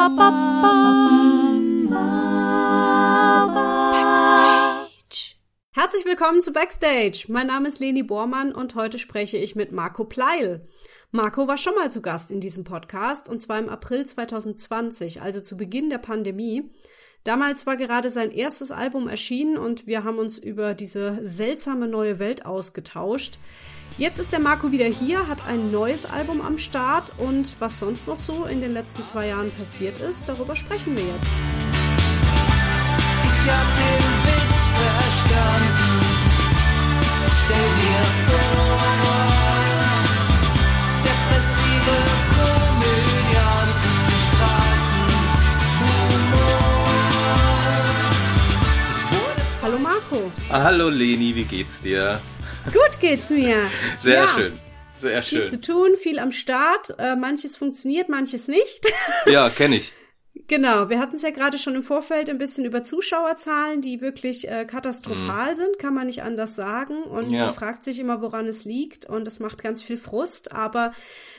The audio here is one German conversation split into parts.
Backstage. Herzlich willkommen zu Backstage. Mein Name ist Leni Bormann und heute spreche ich mit Marco Pleil. Marco war schon mal zu Gast in diesem Podcast und zwar im April 2020, also zu Beginn der Pandemie. Damals war gerade sein erstes Album erschienen und wir haben uns über diese seltsame neue Welt ausgetauscht. Jetzt ist der Marco wieder hier, hat ein neues Album am Start und was sonst noch so in den letzten zwei Jahren passiert ist, darüber sprechen wir jetzt. Ich hab den Witz verstanden. Stell dir vor, Marco. Hallo Leni, wie geht's dir? Gut geht's mir. Sehr ja, schön. Sehr Viel schön. zu tun, viel am Start. Äh, manches funktioniert, manches nicht. Ja, kenne ich. Genau, wir hatten es ja gerade schon im Vorfeld ein bisschen über Zuschauerzahlen, die wirklich äh, katastrophal sind, kann man nicht anders sagen. Und Mhm. Ja. man fragt sich immer, woran es liegt. Und das macht ganz viel Frust, aber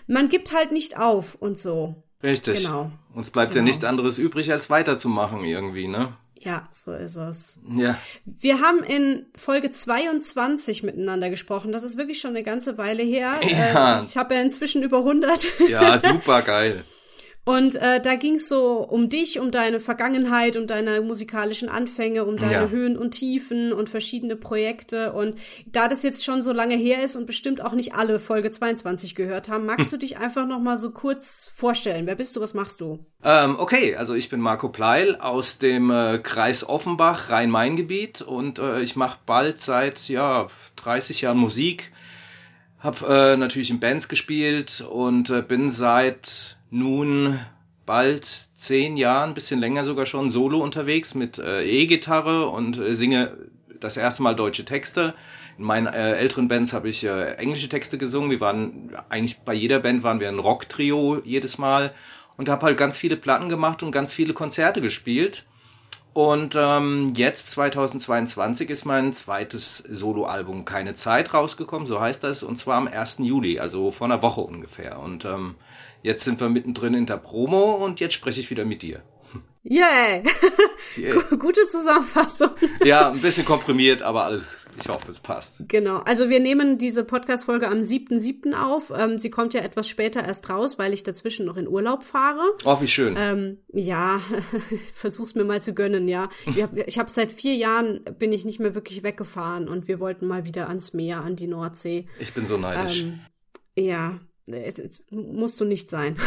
man gibt halt nicht auf und so. Richtig. Genau. Uns bleibt ja Genau. nichts anderes übrig, als weiterzumachen irgendwie, ne? Ja, so ist es. Ja. Wir haben in Folge 22 miteinander gesprochen. Das ist wirklich schon eine ganze Weile her. Ja. Äh, ich habe ja inzwischen über 100. Ja, super geil. Und äh, da ging es so um dich, um deine Vergangenheit, um deine musikalischen Anfänge, um deine Ja. Höhen und Tiefen und verschiedene Projekte. Und da das jetzt schon so lange her ist und bestimmt auch nicht alle Folge 22 gehört haben, magst du dich einfach noch mal so kurz vorstellen? Wer bist du? Was machst du? Ähm, okay, also ich bin Marco Pleil aus dem äh, Kreis Offenbach, Rhein-Main-Gebiet und äh, ich mache bald seit ja 30 Jahren Musik. Hab äh, natürlich in Bands gespielt und äh, bin seit nun bald zehn Jahren, bisschen länger sogar schon, solo unterwegs mit äh, E-Gitarre und äh, singe das erste Mal deutsche Texte. In meinen äh, älteren Bands habe ich äh, englische Texte gesungen. Wir waren eigentlich bei jeder Band waren wir ein Rock-Trio jedes Mal und habe halt ganz viele Platten gemacht und ganz viele Konzerte gespielt. Und ähm, jetzt 2022 ist mein zweites Soloalbum Keine Zeit rausgekommen, so heißt das, und zwar am 1. Juli, also vor einer Woche ungefähr. Und ähm, jetzt sind wir mittendrin in der Promo und jetzt spreche ich wieder mit dir. Yeah! Yeah. Gute Zusammenfassung. Ja, ein bisschen komprimiert, aber alles, ich hoffe, es passt. Genau. Also wir nehmen diese Podcast-Folge am 7.7. auf. Ähm, sie kommt ja etwas später erst raus, weil ich dazwischen noch in Urlaub fahre. Oh, wie schön. Ähm, ja, versuch's mir mal zu gönnen, ja. Ich habe hab seit vier Jahren bin ich nicht mehr wirklich weggefahren und wir wollten mal wieder ans Meer, an die Nordsee. Ich bin so neidisch. Ähm, ja, es, es, musst du nicht sein.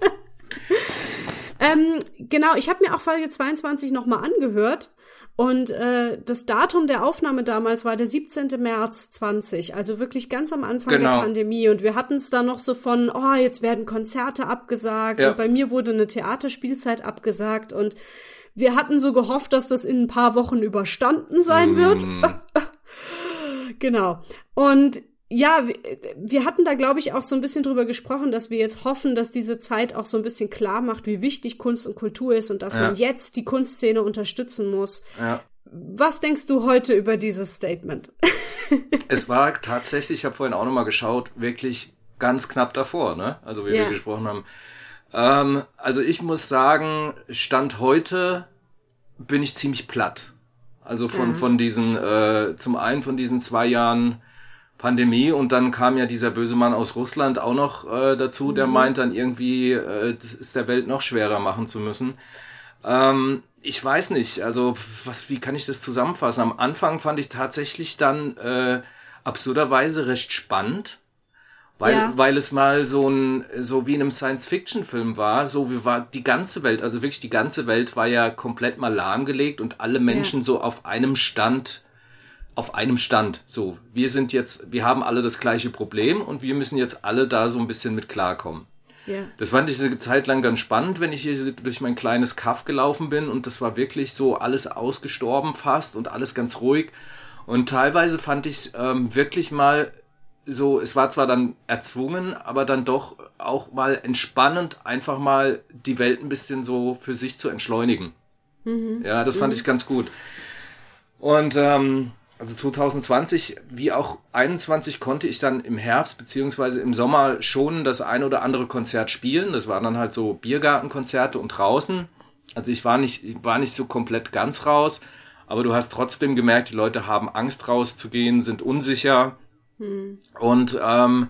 ähm, genau, ich habe mir auch Folge 22 nochmal angehört. Und äh, das Datum der Aufnahme damals war der 17. März 20, also wirklich ganz am Anfang der Genau. Pandemie. Und wir hatten es da noch so von, oh, jetzt werden Konzerte abgesagt. Ja. Und bei mir wurde eine Theaterspielzeit abgesagt. Und wir hatten so gehofft, dass das in ein paar Wochen überstanden sein wird. Mm, Genau. Und ja, wir- hatten da, glaube ich, auch so ein bisschen drüber gesprochen, dass wir jetzt hoffen, dass diese Zeit auch so ein bisschen klar macht, wie wichtig Kunst und Kultur ist und dass Ja. man jetzt die Kunstszene unterstützen muss. ja. Was denkst du heute über dieses Statement? Es war tatsächlich, ich habe vorhin auch nochmal geschaut, wirklich ganz knapp davor, ne? Also wie Ja. wir gesprochen haben. Ähm, also ich muss sagen, Stand heute bin ich ziemlich platt. Also von, Ja. von diesen, äh, zum einen von diesen zwei Jahren Pandemie und dann kam ja dieser böse Mann aus Russland auch noch äh, dazu, der meint dann irgendwie, äh, das ist der Welt noch schwerer machen zu müssen. Ähm, ich weiß nicht, also was, wie kann ich das zusammenfassen? Am Anfang fand ich tatsächlich dann äh, absurderweise recht spannend, weil, Ja. weil es mal so ein, so wie in einem Science-Fiction-Film war, so wie war die ganze Welt, also wirklich die ganze Welt war ja komplett mal lahmgelegt und alle Menschen so auf einem Stand, auf einem Stand. So, wir sind jetzt, wir haben alle das gleiche Problem und wir müssen jetzt alle da so ein bisschen mit klarkommen. Ja. Das fand ich eine Zeit lang ganz spannend, wenn ich hier durch mein kleines Kaff gelaufen bin und das war wirklich so alles ausgestorben fast und alles ganz ruhig. Und teilweise fand ich es ähm, wirklich mal so, es war zwar dann erzwungen, aber dann doch auch mal entspannend, einfach mal die Welt ein bisschen so für sich zu entschleunigen. Ja, das fand ich ganz gut. Und ähm, also 2020 wie auch 21 konnte ich dann im Herbst beziehungsweise im Sommer schon das ein oder andere Konzert spielen. Das waren dann halt so Biergartenkonzerte und draußen. Also ich war nicht, ich war nicht so komplett ganz raus, aber du hast trotzdem gemerkt, die Leute haben Angst rauszugehen, sind unsicher. Und ähm,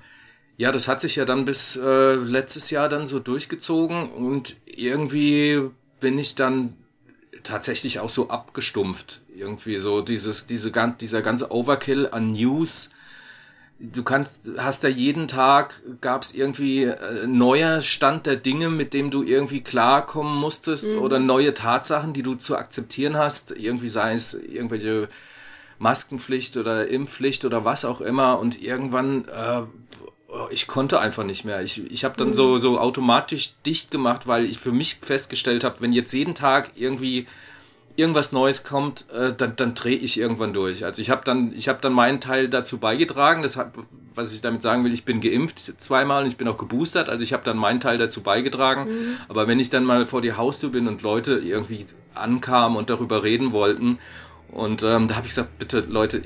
ja, das hat sich ja dann bis äh, letztes Jahr dann so durchgezogen und irgendwie bin ich dann tatsächlich auch so abgestumpft. Irgendwie so dieses, diese, dieser ganze Overkill an News. Du kannst, hast da jeden Tag, gab es irgendwie äh, neuer Stand der Dinge, mit dem du irgendwie klarkommen musstest oder neue Tatsachen, die du zu akzeptieren hast. Irgendwie sei es irgendwelche Maskenpflicht oder Impfpflicht oder was auch immer und irgendwann äh, ich konnte einfach nicht mehr. Ich, ich habe dann so so automatisch dicht gemacht, weil ich für mich festgestellt habe, wenn jetzt jeden Tag irgendwie irgendwas Neues kommt, äh, dann, dann drehe ich irgendwann durch. Also ich habe dann, ich habe dann meinen Teil dazu beigetragen. Das hat, was ich damit sagen will, ich bin geimpft zweimal und ich bin auch geboostert. Also ich habe dann meinen Teil dazu beigetragen. Aber wenn ich dann mal vor die Haustür bin und Leute irgendwie ankamen und darüber reden wollten, und ähm, da habe ich gesagt, bitte Leute,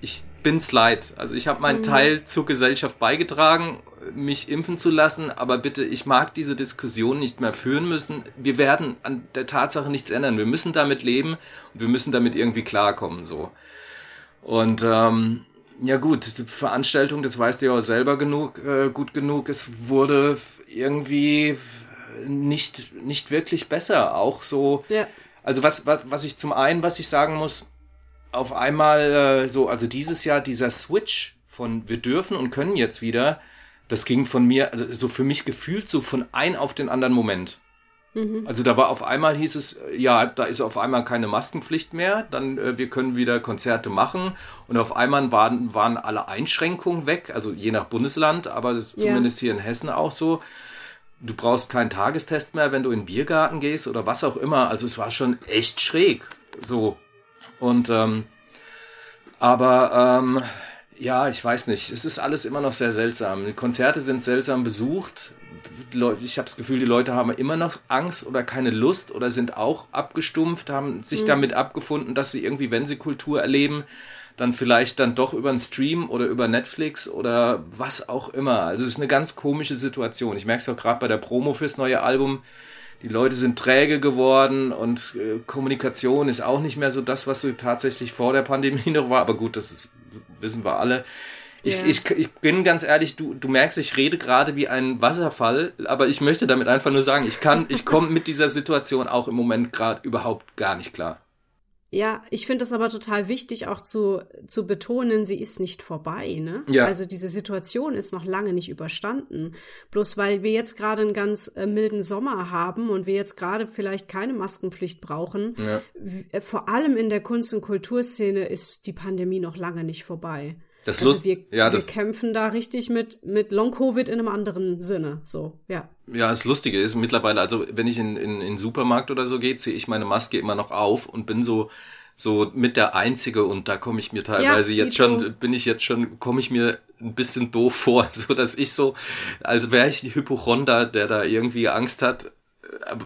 ich bin's leid. Also ich habe meinen Teil zur Gesellschaft beigetragen, mich impfen zu lassen, aber bitte, ich mag diese Diskussion nicht mehr führen müssen. Wir werden an der Tatsache nichts ändern. Wir müssen damit leben und wir müssen damit irgendwie klarkommen. So. Und ähm, ja gut, die Veranstaltung, das weißt du ja auch selber genug, äh, gut genug, es wurde irgendwie nicht, nicht wirklich besser. Auch so, Ja. Also was, was, was ich zum einen, was ich sagen muss, auf einmal äh, so, also dieses Jahr dieser Switch von wir dürfen und können jetzt wieder, das ging von mir, also so für mich gefühlt so von ein auf den anderen Moment. Also da war auf einmal hieß es, ja, da ist auf einmal keine Maskenpflicht mehr, dann äh, wir können wieder Konzerte machen und auf einmal waren, waren alle Einschränkungen weg, also je nach Bundesland, aber Ja. zumindest hier in Hessen auch so. Du brauchst keinen Tagestest mehr, wenn du in den Biergarten gehst oder was auch immer. Also es war schon echt schräg. So. Und ähm, aber ähm, ja, ich weiß nicht. Es ist alles immer noch sehr seltsam. Die Konzerte sind seltsam besucht. Leute, ich habe das Gefühl, die Leute haben immer noch Angst oder keine Lust oder sind auch abgestumpft, haben sich damit abgefunden, dass sie irgendwie, wenn sie Kultur erleben, dann vielleicht dann doch über einen Stream oder über Netflix oder was auch immer. Also es ist eine ganz komische Situation. Ich merke es auch gerade bei der Promo fürs neue Album. Die Leute sind träge geworden und äh, Kommunikation ist auch nicht mehr so das, was so tatsächlich vor der Pandemie noch war. Aber gut, das ist, wissen wir alle. Ich, Ja. ich, ich bin ganz ehrlich, du, du merkst, ich rede gerade wie ein Wasserfall, aber ich möchte damit einfach nur sagen, ich kann, ich komme mit dieser Situation auch im Moment gerade überhaupt gar nicht klar. Ja, ich finde es aber total wichtig, auch zu, zu betonen, sie ist nicht vorbei, ne? Ja. Also diese Situation ist noch lange nicht überstanden. Bloß weil wir jetzt gerade einen ganz äh, milden Sommer haben und wir jetzt gerade vielleicht keine Maskenpflicht brauchen, Ja. äh, vor allem in der Kunst- und Kulturszene ist die Pandemie noch lange nicht vorbei. Das Also Lust, wir, ja, wir das, kämpfen da richtig mit, mit Long-Covid in einem anderen Sinne. So, ja. Ja, das Lustige ist mittlerweile, also wenn ich in, in, in den Supermarkt oder so gehe, ziehe ich meine Maske immer noch auf und bin so so mit der Einzige und da komme ich mir teilweise Ja, jetzt schon, bin ich jetzt schon, komme ich mir ein bisschen doof vor, so dass ich so, als wäre ich die Hypochonder, der da irgendwie Angst hat,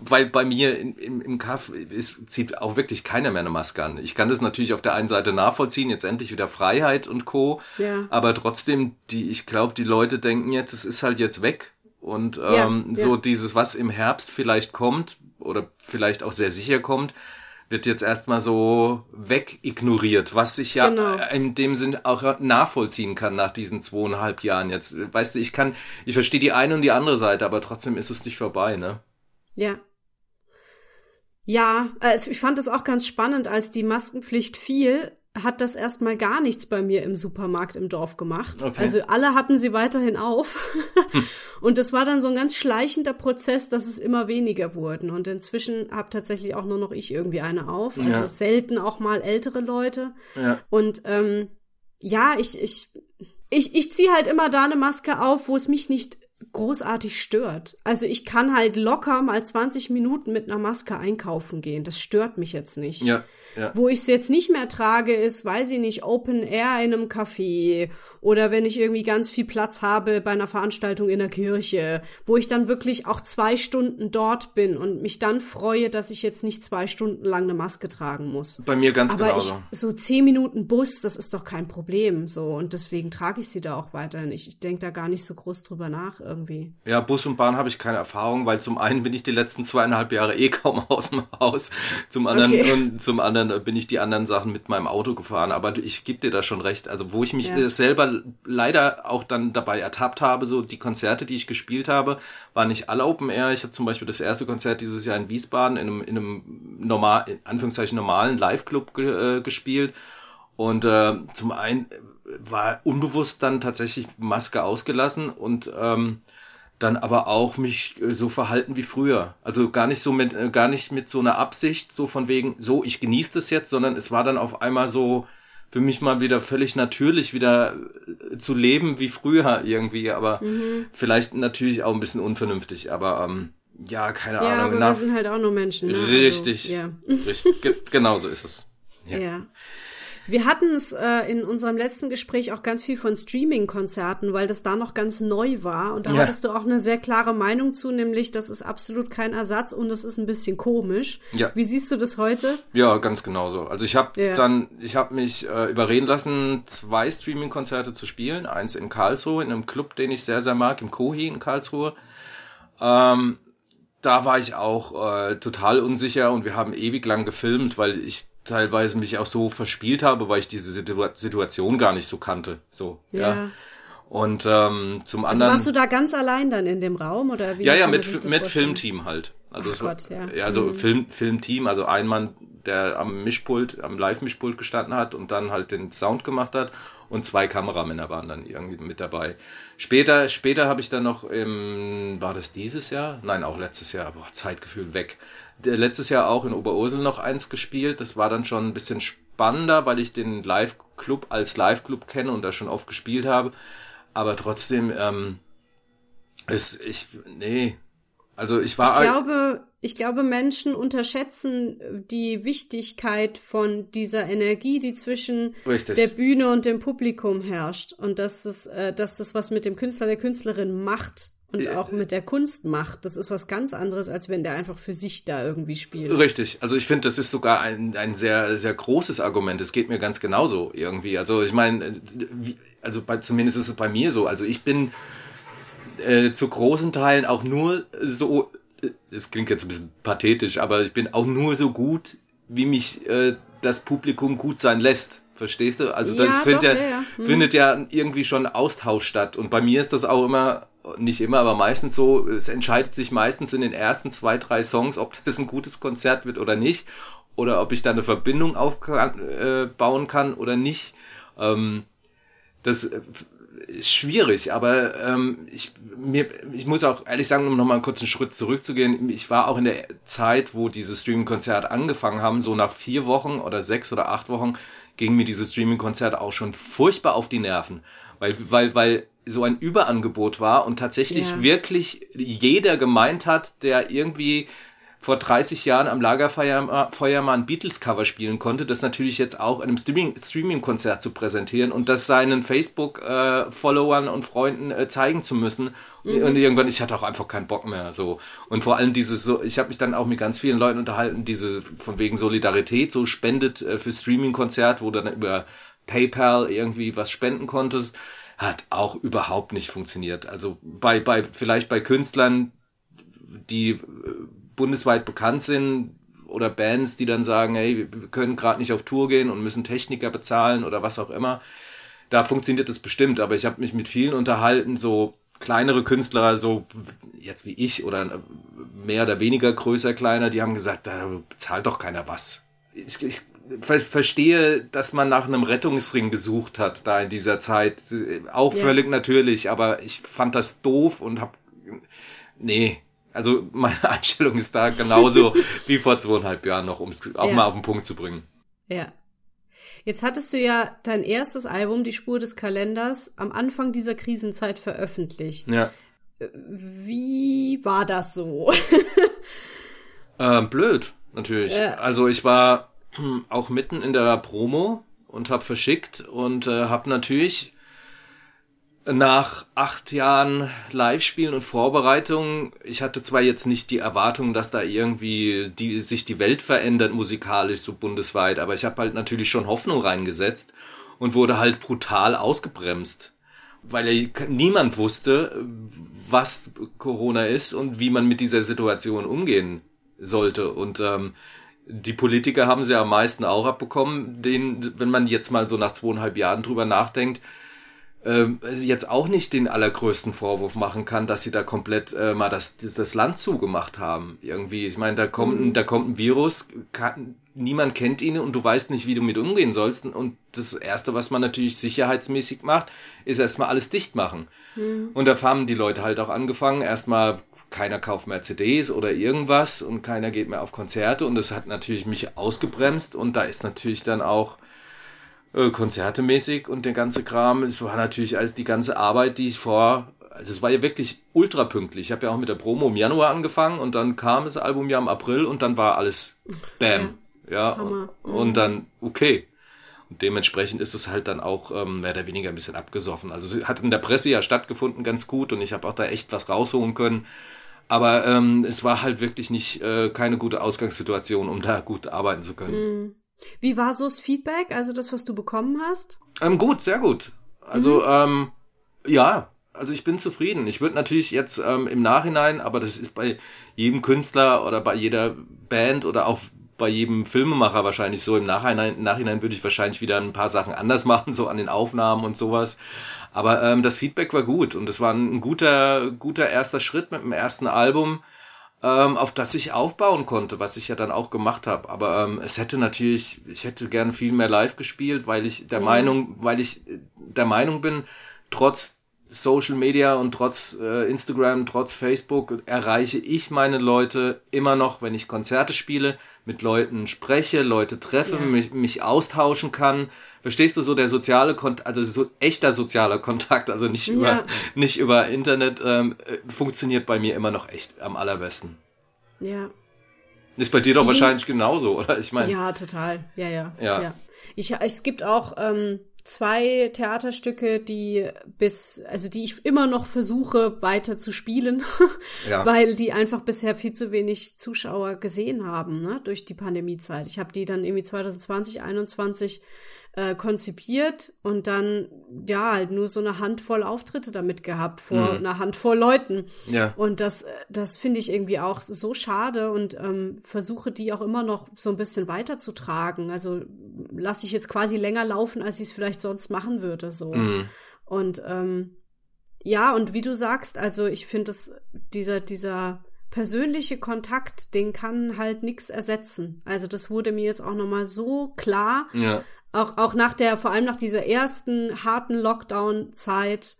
weil bei mir in, im, im Kaff ist, zieht auch wirklich keiner mehr eine Maske an. Ich kann das natürlich auf der einen Seite nachvollziehen, jetzt endlich wieder Freiheit und Co. Ja. Aber trotzdem, die, ich glaube, die Leute denken jetzt, es ist halt jetzt weg. Und ähm, ja. so dieses, was im Herbst vielleicht kommt oder vielleicht auch sehr sicher kommt, wird jetzt erstmal so wegignoriert, was ich ja Genau. in dem Sinn auch nachvollziehen kann nach diesen zweieinhalb Jahren jetzt. Weißt du, ich kann, ich verstehe die eine und die andere Seite, aber trotzdem ist es nicht vorbei, ne? Ja. Ja, also ich fand es auch ganz spannend, als die Maskenpflicht fiel, hat das erstmal gar nichts bei mir im Supermarkt im Dorf gemacht. Okay. Also alle hatten sie weiterhin auf. Und das war dann so ein ganz schleichender Prozess, dass es immer weniger wurden. Und inzwischen habe tatsächlich auch nur noch ich irgendwie eine auf. Also Ja. selten auch mal ältere Leute. Ja. Und ähm, ja, ich, ich, ich, ich ziehe halt immer da eine Maske auf, wo es mich nicht großartig stört. Also ich kann halt locker mal 20 Minuten mit einer Maske einkaufen gehen. Das stört mich jetzt nicht. Ja, ja. Wo ich es jetzt nicht mehr trage, ist, weiß ich nicht, Open Air in einem Café oder wenn ich irgendwie ganz viel Platz habe bei einer Veranstaltung in der Kirche, wo ich dann wirklich auch zwei Stunden dort bin und mich dann freue, dass ich jetzt nicht zwei Stunden lang eine Maske tragen muss. Bei mir ganz Aber genauso. ich, so zehn Minuten Bus, das ist doch kein Problem, so. Und deswegen trage ich sie da auch weiterhin. Ich, ich denke da gar nicht so groß drüber nach irgendwie. Ja, Bus und Bahn habe ich keine Erfahrung, weil zum einen bin ich die letzten zweieinhalb Jahre eh kaum aus dem Haus, zum anderen Okay. und zum anderen bin ich die anderen Sachen mit meinem Auto gefahren. Aber ich gebe dir da schon recht. Also wo ich mich Ja. äh, leider auch dann dabei ertappt habe, so die Konzerte, die ich gespielt habe, waren nicht alle Open Air. Ich habe zum Beispiel das erste Konzert dieses Jahr in Wiesbaden in einem, in einem normal, in Anführungszeichen normalen Live-Club ge, äh, gespielt. Und äh, zum einen war unbewusst dann tatsächlich Maske ausgelassen und ähm, dann aber auch mich äh, so verhalten wie früher. Also gar nicht so mit, äh, gar nicht mit so einer Absicht, so von wegen, so, ich genieße das jetzt, sondern es war dann auf einmal so für mich mal wieder völlig natürlich wieder äh, zu leben wie früher irgendwie, aber vielleicht natürlich auch ein bisschen unvernünftig, aber ähm, ja, keine Ja, Ahnung. aber wir nach- sind halt auch nur Menschen. Ne? richtig, Also, ja. richtig, ge genau so ist es. Ja. Ja. Wir hatten es äh, in unserem letzten Gespräch auch ganz viel von Streaming-Konzerten, weil das da noch ganz neu war. Und da Ja. hattest du auch eine sehr klare Meinung zu, nämlich das ist absolut kein Ersatz und es ist ein bisschen komisch. Ja. Wie siehst du das heute? Ja, ganz genauso. Also ich habe Ja. dann, ich habe mich äh, überreden lassen, zwei Streaming-Konzerte zu spielen. Eins in Karlsruhe, in einem Club, den ich sehr, sehr mag, im Kohi in Karlsruhe. Ähm, da war ich auch äh, total unsicher und wir haben ewig lang gefilmt, weil ich teilweise mich auch so verspielt habe, weil ich diese Situ Situation gar nicht so kannte. So, ja. Und ähm, zum Also anderen. warst du da ganz allein dann in dem Raum oder wie? Ja, ja, mit, mit vorstellen? Filmteam halt. Also Ach war, Gott, ja. ja. also Mhm. Film, Filmteam, also ein Mann, der am Mischpult, am Live-Mischpult gestanden hat und dann halt den Sound gemacht hat und zwei Kameramänner waren dann irgendwie mit dabei. Später, später habe ich dann noch im, war das dieses Jahr? Nein, auch letztes Jahr, boah, Zeitgefühl weg. Letztes Jahr auch in Oberursel noch eins gespielt. Das war dann schon ein bisschen spannender, weil ich den Live-Club als Live-Club kenne und da schon oft gespielt habe. Aber trotzdem, ähm, ist, ich, nee. Also ich war, Ich glaube, ich glaube, Menschen unterschätzen die Wichtigkeit von dieser Energie, die zwischen Richtig. der Bühne und dem Publikum herrscht und dass das, äh, dass das was mit dem Künstler, der Künstlerin macht und auch mit der Kunst macht. Das ist was ganz anderes, als wenn der einfach für sich da irgendwie spielt. Richtig, also ich finde, das ist sogar ein, ein sehr, sehr großes Argument. Es geht mir ganz genauso irgendwie. Also ich meine, äh, also bei, zumindest ist es bei mir so. Also ich bin äh, zu großen Teilen auch nur so, äh, das klingt jetzt ein bisschen pathetisch, aber ich bin auch nur so gut, wie mich äh, das Publikum gut sein lässt. Verstehst du? Also Ja, das findet doch, ja, ja, ja. Hm. findet ja irgendwie schon Austausch statt. Und bei mir ist das auch immer, nicht immer, aber meistens so, es entscheidet sich meistens in den ersten zwei, drei Songs, ob das ein gutes Konzert wird oder nicht. Oder ob ich da eine Verbindung aufbauen äh, kann oder nicht. Ähm, das äh, schwierig, aber ähm, ich, mir, ich muss auch ehrlich sagen, um nochmal einen kurzen Schritt zurückzugehen, ich war auch in der Zeit, wo diese Streaming-Konzerte angefangen haben, so nach vier Wochen oder sechs oder acht Wochen, ging mir dieses Streaming-Konzert auch schon furchtbar auf die Nerven, weil, weil, weil so ein Überangebot war und tatsächlich Ja. wirklich jeder gemeint hat, der irgendwie vor 30 Jahren am Lagerfeuer Feuer mal ein Beatles-Cover spielen konnte, das natürlich jetzt auch in einem Streaming- Streaming-Konzert zu präsentieren und das seinen Facebook-Followern und Freunden äh, zeigen zu müssen. Und irgendwann, ich hatte auch einfach keinen Bock mehr. so Und vor allem dieses so, ich habe mich dann auch mit ganz vielen Leuten unterhalten, diese von wegen Solidarität, so spendet äh, für Streaming-Konzert, wo du dann über PayPal irgendwie was spenden konntest, hat auch überhaupt nicht funktioniert. Also bei, bei, vielleicht bei Künstlern, die äh, bundesweit bekannt sind oder Bands, die dann sagen, hey, wir können gerade nicht auf Tour gehen und müssen Techniker bezahlen oder was auch immer. Da funktioniert das bestimmt, aber ich habe mich mit vielen unterhalten, so kleinere Künstler, so jetzt wie ich oder mehr oder weniger größer, kleiner, die haben gesagt, da bezahlt doch keiner was. Ich, ich ver verstehe, dass man nach einem Rettungsring gesucht hat da in dieser Zeit. Auch Ja. völlig natürlich, aber ich fand das doof und hab nee, also meine Einstellung ist da genauso wie vor zweieinhalb Jahren noch, um es auch Ja. mal auf den Punkt zu bringen. Ja. Jetzt hattest du ja dein erstes Album, Die Spur des Kalenders, am Anfang dieser Krisenzeit veröffentlicht. Ja. Wie war das so? Ähm, blöd, natürlich. Ja. Also ich war hm, auch mitten in der Promo und habe verschickt und äh, habe natürlich nach acht Jahren Live-Spielen und Vorbereitungen, ich hatte zwar jetzt nicht die Erwartung, dass da irgendwie die, sich die Welt verändert musikalisch so bundesweit, aber ich habe halt natürlich schon Hoffnung reingesetzt und wurde halt brutal ausgebremst, weil niemand wusste, was Corona ist und wie man mit dieser Situation umgehen sollte. Und ähm, die Politiker haben sie am meisten auch abbekommen, den, wenn man jetzt mal so nach zweieinhalb Jahren drüber nachdenkt, ähm, jetzt auch nicht den allergrößten Vorwurf machen kann, dass sie da komplett äh, mal das, das, Land zugemacht haben. Irgendwie, ich meine, da kommt, ein- da kommt ein Virus, kann, niemand kennt ihn und du weißt nicht, wie du mit umgehen sollst. Und das Erste, was man natürlich sicherheitsmäßig macht, ist erstmal alles dicht machen. Und da haben die Leute halt auch angefangen, erstmal keiner kauft mehr CDs oder irgendwas und keiner geht mehr auf Konzerte und das hat natürlich mich ausgebremst und da ist natürlich dann auch äh, konzertemäßig und der ganze Kram. Es war natürlich alles die ganze Arbeit, die ich vor. Also es war ja wirklich ultra pünktlich. Ich habe ja auch mit der Promo im Januar angefangen und dann kam das Album ja im April und dann war alles Bam. Ja, Hammer. und, und dann okay. Und dementsprechend ist es halt dann auch ähm, mehr oder weniger ein bisschen abgesoffen. Also es hat in der Presse ja stattgefunden ganz gut und ich habe auch da echt was rausholen können. Aber ähm, es war halt wirklich nicht äh, keine gute Ausgangssituation, um da gut arbeiten zu können. Wie war so das Feedback, also das, was du bekommen hast? Ähm, gut, sehr gut. Also, ähm, ja, also ich bin zufrieden. Ich würde natürlich jetzt ähm, im Nachhinein, aber das ist bei jedem Künstler oder bei jeder Band oder auch bei jedem Filmemacher wahrscheinlich so. Im Nachhinein, im Nachhinein würde ich wahrscheinlich wieder ein paar Sachen anders machen, so an den Aufnahmen und sowas. Aber ähm, das Feedback war gut und es war ein guter, guter erster Schritt mit dem ersten Album, ähm, auf das ich aufbauen konnte, was ich ja dann auch gemacht habe. Aber ähm, es hätte natürlich, ich hätte gern viel mehr live gespielt, weil ich der Meinung, weil ich der Meinung bin, trotz Social Media und trotz äh, Instagram, trotz Facebook erreiche ich meine Leute immer noch, wenn ich Konzerte spiele, mit Leuten spreche, Leute treffe, Ja. mich, mich austauschen kann. Verstehst du so der soziale Kontakt, also so echter sozialer Kontakt, also nicht über Ja. nicht über Internet, ähm, äh, funktioniert bei mir immer noch echt am allerbesten. Ja. Ist bei dir doch wahrscheinlich genauso, oder? Ich meine, Ja, total. Ja, ja. Ja. Ich, es gibt auch ähm, zwei Theaterstücke, die bis, also die ich immer noch versuche weiter zu spielen, Ja. weil die einfach bisher viel zu wenig Zuschauer gesehen haben, ne, durch die Pandemiezeit. Ich habe die dann irgendwie 2020, 21 äh, konzipiert und dann ja halt nur so eine Handvoll Auftritte damit gehabt vor einer Handvoll Leuten. Ja. Und das, äh, das finde ich irgendwie auch so schade und ähm, versuche die auch immer noch so ein bisschen weiterzutragen. Also lasse ich jetzt quasi länger laufen, als ich es vielleicht sonst machen würde. So. Mhm. Und ähm, ja, und wie du sagst, also ich finde es, dieser, dieser persönliche Kontakt, den kann halt nichts ersetzen. Also das wurde mir jetzt auch nochmal so klar, ja, auch, auch nach der, vor allem nach dieser ersten harten Lockdown-Zeit,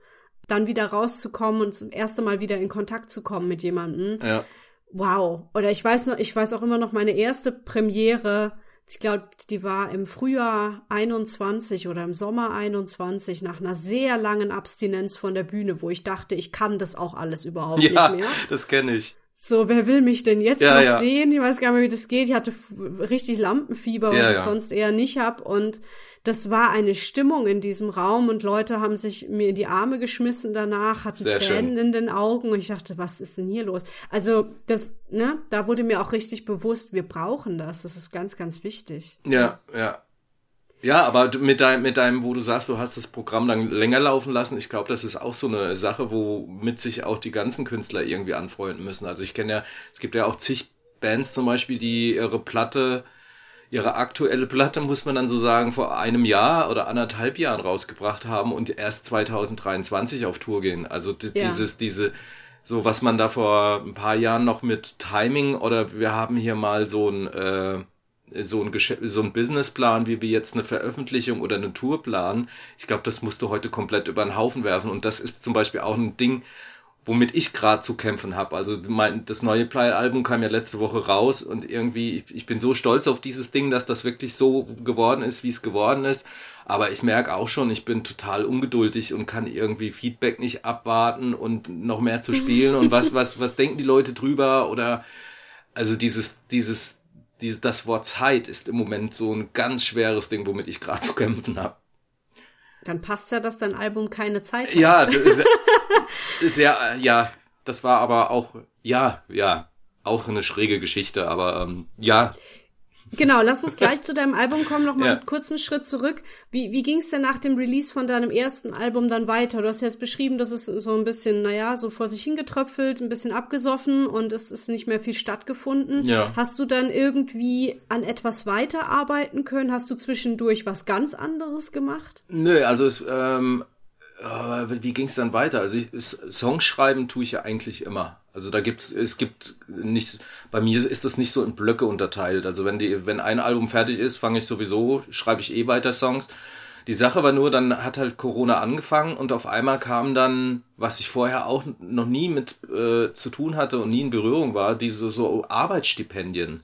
dann wieder rauszukommen und zum ersten Mal wieder in Kontakt zu kommen mit jemandem. ja, Wow. Oder ich weiß noch, ich weiß auch immer noch meine erste Premiere. Ich glaube, die war im Frühjahr 21 oder im Sommer 21 nach einer sehr langen Abstinenz von der Bühne, wo ich dachte, ich kann das auch alles überhaupt ja, nicht mehr. das kenne ich. So, wer will mich denn jetzt Ja, noch ja. sehen? Ich weiß gar nicht mehr, wie das geht. Ich hatte richtig Lampenfieber, was Ja, ich ja. sonst eher nicht hab. Und das war eine Stimmung in diesem Raum und Leute haben sich mir in die Arme geschmissen danach, hatten Sehr Tränen schön. in den Augen und ich dachte, was ist denn hier los? Also, das, ne, da wurde mir auch richtig bewusst, wir brauchen das. Das ist ganz, ganz wichtig. Ja, ja. Ja, aber mit deinem, mit deinem, wo du sagst, du hast das Programm dann länger laufen lassen, ich glaube, das ist auch so eine Sache, womit sich auch die ganzen Künstler irgendwie anfreunden müssen. Also ich kenne ja, es gibt ja auch zig Bands zum Beispiel, die ihre Platte, ihre aktuelle Platte, muss man dann so sagen, vor einem Jahr oder anderthalb Jahren rausgebracht haben und erst 2023 auf Tour gehen. Also Ja. dieses, diese, so was man da vor ein paar Jahren noch mit Timing oder wir haben hier mal so ein, äh, so ein, Geschä so ein Businessplan, wie wir jetzt eine Veröffentlichung oder eine Tour planen. Ich glaube, das musst du heute komplett über den Haufen werfen. Und das ist zum Beispiel auch ein Ding, womit ich gerade zu kämpfen habe. Also mein, das neue Play-Album kam ja letzte Woche raus und irgendwie, ich, ich bin so stolz auf dieses Ding, dass das wirklich so geworden ist, wie es geworden ist. Aber ich merke auch schon, ich bin total ungeduldig und kann irgendwie Feedback nicht abwarten und noch mehr zu spielen und was, was, was denken die Leute drüber oder also dieses, dieses, dieses, das Wort Zeit ist im Moment so ein ganz schweres Ding, womit ich gerade zu kämpfen habe. Dann passt ja, dass dein Album keine Zeit hat. Ja, das ist, ist ja, ja, das war aber auch, ja, ja, auch eine schräge Geschichte, aber ähm, ja. Genau, lass uns gleich zu deinem Album kommen, noch mal Ja. einen kurzen Schritt zurück. Wie, wie ging es denn nach dem Release von deinem ersten Album dann weiter? Du hast jetzt beschrieben, dass es so ein bisschen, naja, so vor sich hingetröpfelt, ein bisschen abgesoffen und es ist nicht mehr viel stattgefunden. Ja. Hast du dann irgendwie an etwas weiterarbeiten können? Hast du zwischendurch was ganz anderes gemacht? Nö, also es, ähm, äh, wie ging es dann weiter? Also ich, Songs schreiben tue ich ja eigentlich immer. Also da gibt's, es gibt nichts, bei mir ist das nicht so in Blöcke unterteilt. Also wenn die, wenn ein Album fertig ist, fange ich sowieso, schreibe ich eh weiter Songs. Die Sache war nur, dann hat halt Corona angefangen und auf einmal kam dann, was ich vorher auch noch nie mit äh, zu tun hatte und nie in Berührung war, diese so Arbeitsstipendien.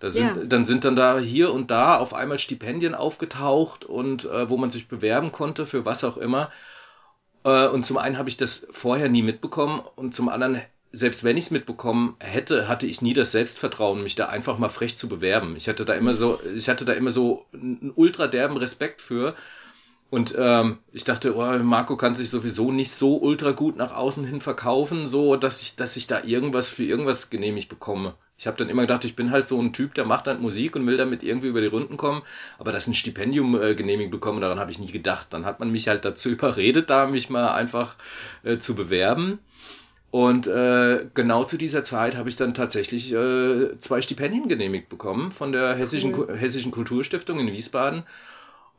Da sind, Ja. Dann sind dann da hier und da auf einmal Stipendien aufgetaucht und äh, wo man sich bewerben konnte für was auch immer. Äh, und zum einen habe ich das vorher nie mitbekommen und zum anderen, selbst wenn ich es mitbekommen hätte, hatte ich nie das Selbstvertrauen, mich da einfach mal frech zu bewerben. Ich hatte da immer so, ich hatte da immer so einen ultra derben Respekt für. Und ähm, ich dachte, oh, Marco kann sich sowieso nicht so ultra gut nach außen hin verkaufen, so dass ich, dass ich da irgendwas für irgendwas genehmigt bekomme. Ich habe dann immer gedacht, ich bin halt so ein Typ, der macht halt Musik und will damit irgendwie über die Runden kommen, aber dass ein Stipendium äh, genehmigt bekomme, daran habe ich nie gedacht. Dann hat man mich halt dazu überredet, da mich mal einfach äh, zu bewerben. Und äh, genau zu dieser Zeit habe ich dann tatsächlich äh, zwei Stipendien genehmigt bekommen von der Hessischen, Cool. Hessischen Kulturstiftung in Wiesbaden.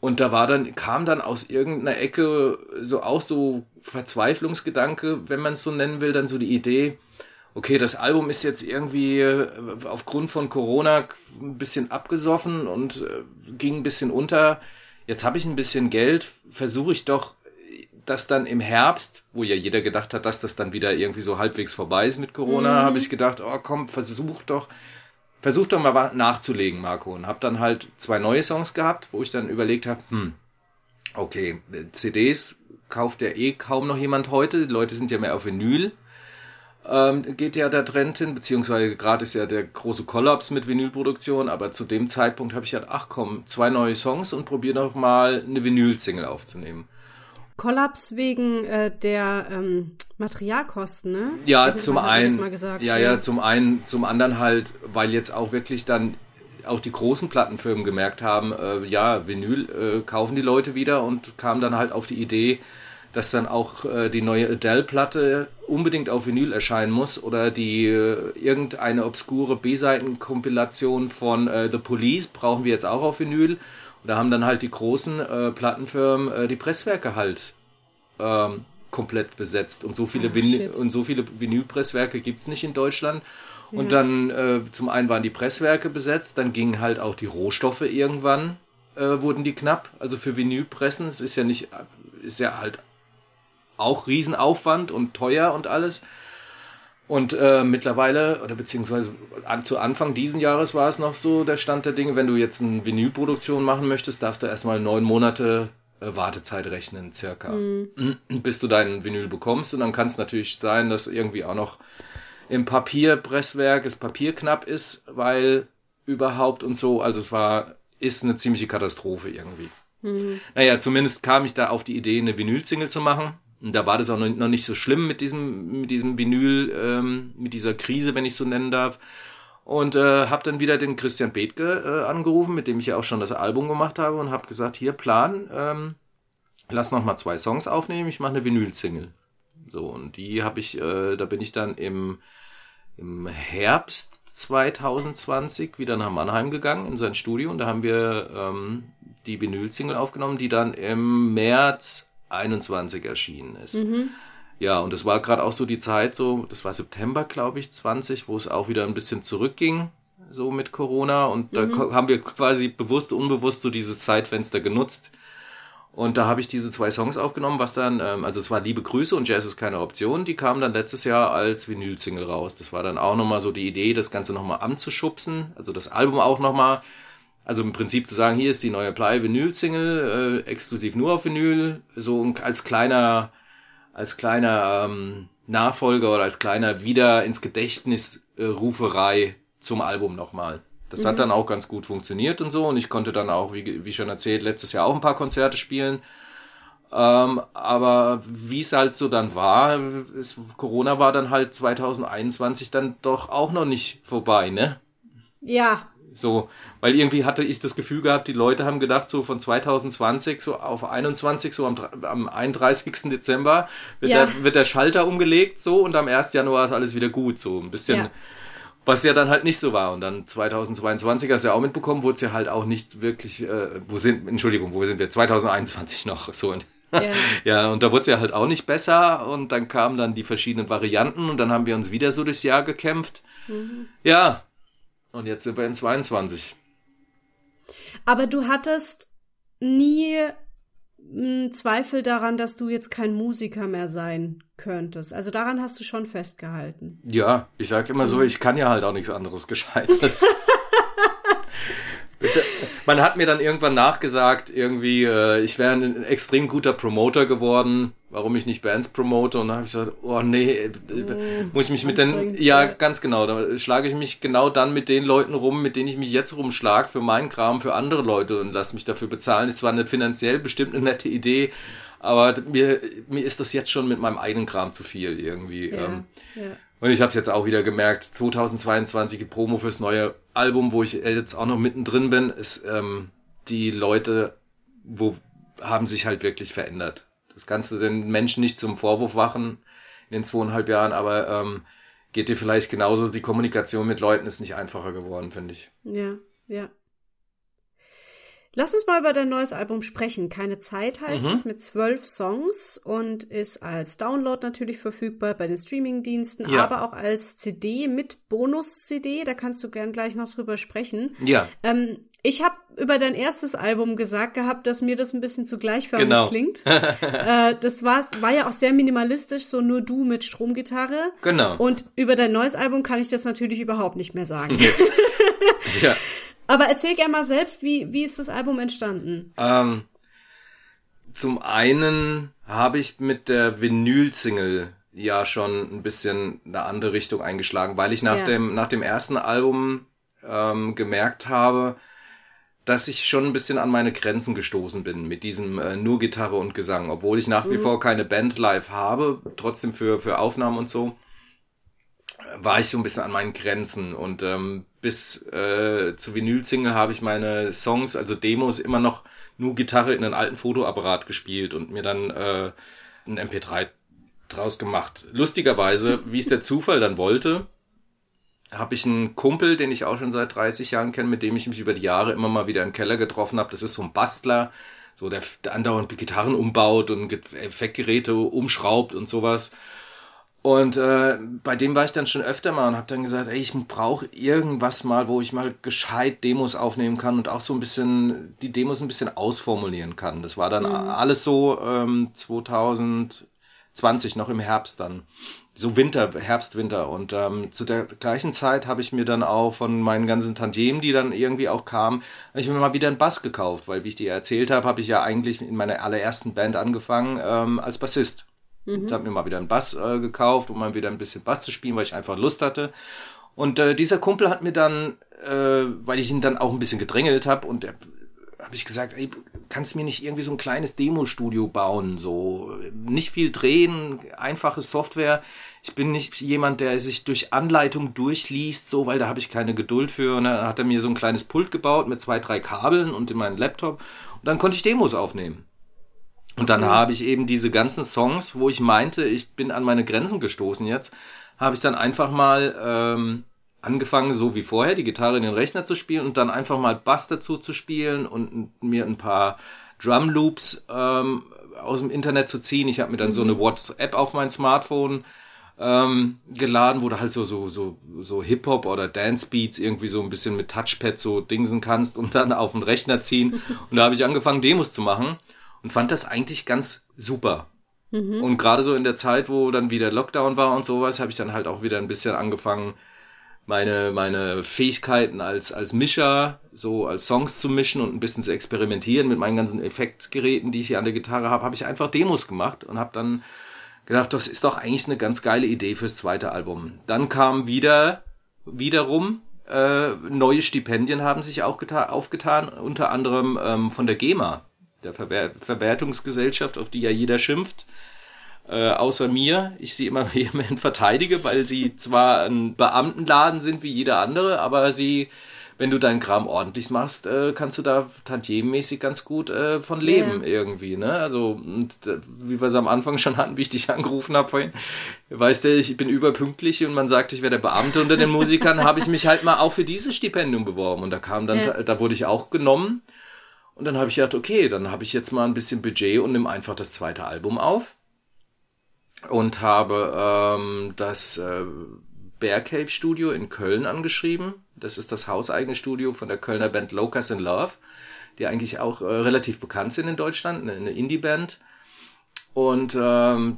Und da war dann, kam dann aus irgendeiner Ecke so auch so Verzweiflungsgedanke, wenn man es so nennen will, dann so die Idee, okay, das Album ist jetzt irgendwie äh, aufgrund von Corona ein bisschen abgesoffen und äh, ging ein bisschen unter. Jetzt habe ich ein bisschen Geld, versuche ich doch das dann im Herbst, wo ja jeder gedacht hat, dass das dann wieder irgendwie so halbwegs vorbei ist mit Corona, habe ich gedacht, oh komm, versuch doch, versuch doch mal nachzulegen, Marco. Und habe dann halt zwei neue Songs gehabt, wo ich dann überlegt habe, hm, okay, CDs kauft ja eh kaum noch jemand heute, die Leute sind ja mehr auf Vinyl. Ähm, geht ja der Trend hin, beziehungsweise gerade ist ja der große Kollaps mit Vinylproduktion, aber zu dem Zeitpunkt habe ich gedacht, ach komm, zwei neue Songs und probier doch mal eine Vinyl-Single aufzunehmen. Kollaps wegen äh, der ähm, Materialkosten, ne? Ja, Irgendjemand zum einen, gesagt, ja, ja, zum einen, zum anderen halt, weil jetzt auch wirklich dann auch die großen Plattenfirmen gemerkt haben, äh, ja, Vinyl äh, kaufen die Leute wieder und kamen dann halt auf die Idee, dass dann auch äh, die neue Adele-Platte unbedingt auf Vinyl erscheinen muss oder die äh, irgendeine obskure B-Seiten-Kompilation von äh, The Police brauchen wir jetzt auch auf Vinyl. Und da haben dann halt die großen äh, Plattenfirmen äh, die Presswerke halt ähm, komplett besetzt. Und so viele, shit. und so viele Vinylpresswerke gibt's nicht in Deutschland. Und Ja. dann äh, zum einen waren die Presswerke besetzt, dann gingen halt auch die Rohstoffe irgendwann, äh, wurden die knapp. Also für Vinylpressen, es ist ja nicht, ist ja halt auch Riesenaufwand und teuer und alles. Und äh, mittlerweile, oder beziehungsweise an, zu Anfang diesen Jahres war es noch so der Stand der Dinge, wenn du jetzt eine Vinylproduktion machen möchtest, darfst du erstmal neun Monate äh, Wartezeit rechnen, circa. Bis du deinen Vinyl bekommst. Und dann kann es natürlich sein, dass irgendwie auch noch im Papierpresswerk das Papier knapp ist, weil überhaupt und so, also es war, ist eine ziemliche Katastrophe irgendwie. Naja, zumindest kam ich da auf die Idee, eine Vinyl-Single zu machen. Und da war das auch noch nicht so schlimm mit diesem, mit diesem Vinyl, ähm, mit dieser Krise, wenn ich so nennen darf. Und äh, habe dann wieder den Christian Bethke äh, angerufen, mit dem ich ja auch schon das Album gemacht habe und habe gesagt, hier Plan, ähm, lass noch mal zwei Songs aufnehmen, ich mache eine Vinyl-Single. So, und die habe ich, äh, da bin ich dann im, im Herbst 2020 wieder nach Mannheim gegangen in sein Studio und da haben wir ähm, die Vinyl-Single aufgenommen, die dann im März 21 erschienen ist. Ja, und das war gerade auch so die Zeit, so, das war September, glaube ich, 20, wo es auch wieder ein bisschen zurückging, so mit Corona. Und da ko- haben wir quasi bewusst, unbewusst so dieses Zeitfenster genutzt. Und da habe ich diese zwei Songs aufgenommen, was dann, ähm, also es war Liebe Grüße und Jazz ist keine Option, die kamen dann letztes Jahr als Vinyl-Single raus. Das war dann auch nochmal so die Idee, das Ganze nochmal anzuschubsen, also das Album auch nochmal, also im Prinzip zu sagen, hier ist die neue Play Vinyl-Single, äh, exklusiv nur auf Vinyl, so als kleiner, als kleiner ähm, Nachfolger oder als kleiner wieder ins Gedächtnis äh, Ruferei zum Album nochmal. Das mhm. hat dann auch ganz gut funktioniert und so. Und ich konnte dann auch, wie, wie schon erzählt, letztes Jahr auch ein paar Konzerte spielen. Ähm, aber wie es halt so dann war, es, Corona war dann halt 2021 dann doch auch noch nicht vorbei, ne? Ja. So, weil irgendwie hatte ich das Gefühl gehabt, die Leute haben gedacht, so von 2020 so auf 21, so am, am 31. Dezember wird, ja. der, wird der Schalter umgelegt, so, und am 1. Januar ist alles wieder gut, so ein bisschen. Ja was ja dann halt nicht so war. Und dann 2022 hast du ja auch mitbekommen, wurde es ja halt auch nicht wirklich, äh, wo sind, Entschuldigung, wo sind wir? 2021 noch. So. Und, ja. ja, und da wurde es ja halt auch nicht besser. Und dann kamen dann die verschiedenen Varianten und dann haben wir uns wieder so durchs Jahr gekämpft. Mhm. Ja. Und jetzt sind wir in 22. Aber du hattest nie Zweifel daran, dass du jetzt kein Musiker mehr sein könntest. Also daran hast du schon festgehalten. Ja, ich sage immer so, mhm. ich kann ja halt auch nichts anderes Gescheites. Bitte. Man hat mir dann irgendwann nachgesagt, irgendwie, äh, ich wäre ein extrem guter Promoter geworden, warum ich nicht Bands promote. Und dann habe ich gesagt, oh nee, mm, muss ich mich mit den, ja, ja, ganz genau, da schlage ich mich genau dann mit den Leuten rum, mit denen ich mich jetzt rumschlag für meinen Kram, für andere Leute und lass mich dafür bezahlen. Ist zwar eine finanziell bestimmt eine nette Idee, aber mir, mir ist das jetzt schon mit meinem eigenen Kram zu viel irgendwie. Ja, ähm, ja. Und ich habe es jetzt auch wieder gemerkt, 2022 die Promo fürs neue Album, wo ich jetzt auch noch mittendrin bin, ist ähm, die Leute, wo haben sich halt wirklich verändert. Das kannst du den Menschen nicht zum Vorwurf machen in den zweieinhalb Jahren, aber ähm, geht dir vielleicht genauso. Die Kommunikation mit Leuten ist nicht einfacher geworden, finde ich. Ja, ja. Lass uns mal über dein neues Album sprechen. Keine Zeit heißt mhm. es mit zwölf Songs und ist als Download natürlich verfügbar bei den Streamingdiensten, ja. aber auch als CD mit Bonus-CD. Da kannst du gern gleich noch drüber sprechen. Ja. Ähm, ich habe über dein erstes Album gesagt gehabt, dass mir das ein bisschen zu gleichförmig genau. klingt. äh, das war, war ja auch sehr minimalistisch, so nur du mit Stromgitarre. Genau. Und über dein neues Album kann ich das natürlich überhaupt nicht mehr sagen. ja. Aber erzähl gerne mal selbst, wie, wie ist das Album entstanden? Ähm, zum einen habe ich mit der Vinyl-Single ja schon ein bisschen eine andere Richtung eingeschlagen, weil ich nach ja. dem nach dem ersten Album ähm, gemerkt habe, dass ich schon ein bisschen an meine Grenzen gestoßen bin mit diesem äh, nur Gitarre und Gesang, obwohl ich nach wie mhm. vor keine Band live habe, trotzdem für für Aufnahmen und so war ich so ein bisschen an meinen Grenzen und ähm, bis äh, zu Vinyl-Single habe ich meine Songs, also Demos, immer noch nur Gitarre in einen alten Fotoapparat gespielt und mir dann äh, ein MP3 draus gemacht. Lustigerweise, wie es der Zufall dann wollte, habe ich einen Kumpel, den ich auch schon seit 30 Jahren kenne, mit dem ich mich über die Jahre immer mal wieder im Keller getroffen habe. Das ist so ein Bastler, so der, der andauernd Gitarren umbaut und Effektgeräte umschraubt und sowas. Und äh, bei dem war ich dann schon öfter mal und habe dann gesagt, ey, ich brauche irgendwas mal, wo ich mal gescheit Demos aufnehmen kann und auch so ein bisschen die Demos ein bisschen ausformulieren kann. Das war dann mhm. alles so ähm, 2020 noch im Herbst dann, so Winter, Herbst, Winter. Und ähm, zu der gleichen Zeit habe ich mir dann auch von meinen ganzen Tantiemen, die dann irgendwie auch kamen, habe ich mir mal wieder einen Bass gekauft, weil wie ich dir erzählt habe, habe ich ja eigentlich in meiner allerersten Band angefangen ähm, als Bassist. Mhm. Ich habe mir mal wieder einen Bass äh, gekauft, um mal wieder ein bisschen Bass zu spielen, weil ich einfach Lust hatte. Und äh, dieser Kumpel hat mir dann, äh, weil ich ihn dann auch ein bisschen gedrängelt habe und habe ich gesagt, ey, kannst du mir nicht irgendwie so ein kleines Demo-Studio bauen, so nicht viel drehen, einfache Software. Ich bin nicht jemand, der sich durch Anleitung durchliest, so, weil da habe ich keine Geduld für. Und dann hat er mir so ein kleines Pult gebaut mit zwei, drei Kabeln und in meinen Laptop und dann konnte ich Demos aufnehmen. Und dann habe ich eben diese ganzen Songs, wo ich meinte, ich bin an meine Grenzen gestoßen jetzt, habe ich dann einfach mal ähm, angefangen, so wie vorher, die Gitarre in den Rechner zu spielen und dann einfach mal Bass dazu zu spielen und mir ein paar Drum Loops ähm, aus dem Internet zu ziehen. Ich habe mir dann mhm. so eine WhatsApp auf mein Smartphone ähm, geladen, wo du halt so so so so Hip Hop oder Dance Beats irgendwie so ein bisschen mit Touchpad so dingsen kannst und dann auf den Rechner ziehen. Und da habe ich angefangen Demos zu machen und fand das eigentlich ganz super. Und gerade so in der Zeit, wo dann wieder Lockdown war und sowas, habe ich dann halt auch wieder ein bisschen angefangen, meine, meine Fähigkeiten als, als Mischer, so als Songs zu mischen und ein bisschen zu experimentieren mit meinen ganzen Effektgeräten, die ich hier an der Gitarre habe, habe ich einfach Demos gemacht und habe dann gedacht, das ist doch eigentlich eine ganz geile Idee fürs zweite Album. Dann kam wieder, wiederum, äh, neue Stipendien haben sich auch geta- aufgetan, unter anderem ähm, von der GEMA, der Verwer Verwertungsgesellschaft, auf die ja jeder schimpft äh, außer mir. Ich sie immer vehement verteidige, weil sie zwar ein Beamtenladen sind wie jeder andere, aber sie, wenn du deinen Kram ordentlich machst, äh, kannst du da tantiemenmäßig ganz gut äh, von leben Ja. irgendwie. Ne? Also, und, äh, wie wir es am Anfang schon hatten, wie ich dich angerufen habe vorhin, weißt du, ich bin überpünktlich und man sagt, ich wäre der Beamte unter den Musikern, habe ich mich halt mal auch für dieses Stipendium beworben und da kam dann, Ja. da wurde ich auch genommen. Und dann habe ich gedacht, okay, dann habe ich jetzt mal ein bisschen Budget und nehme einfach das zweite Album auf und habe ähm, das äh, Bear Cave Studio in Köln angeschrieben. Das ist das hauseigene Studio von der Kölner Band Locust in Love, die eigentlich auch äh, relativ bekannt sind in Deutschland, eine, eine Indie-Band. Und ähm,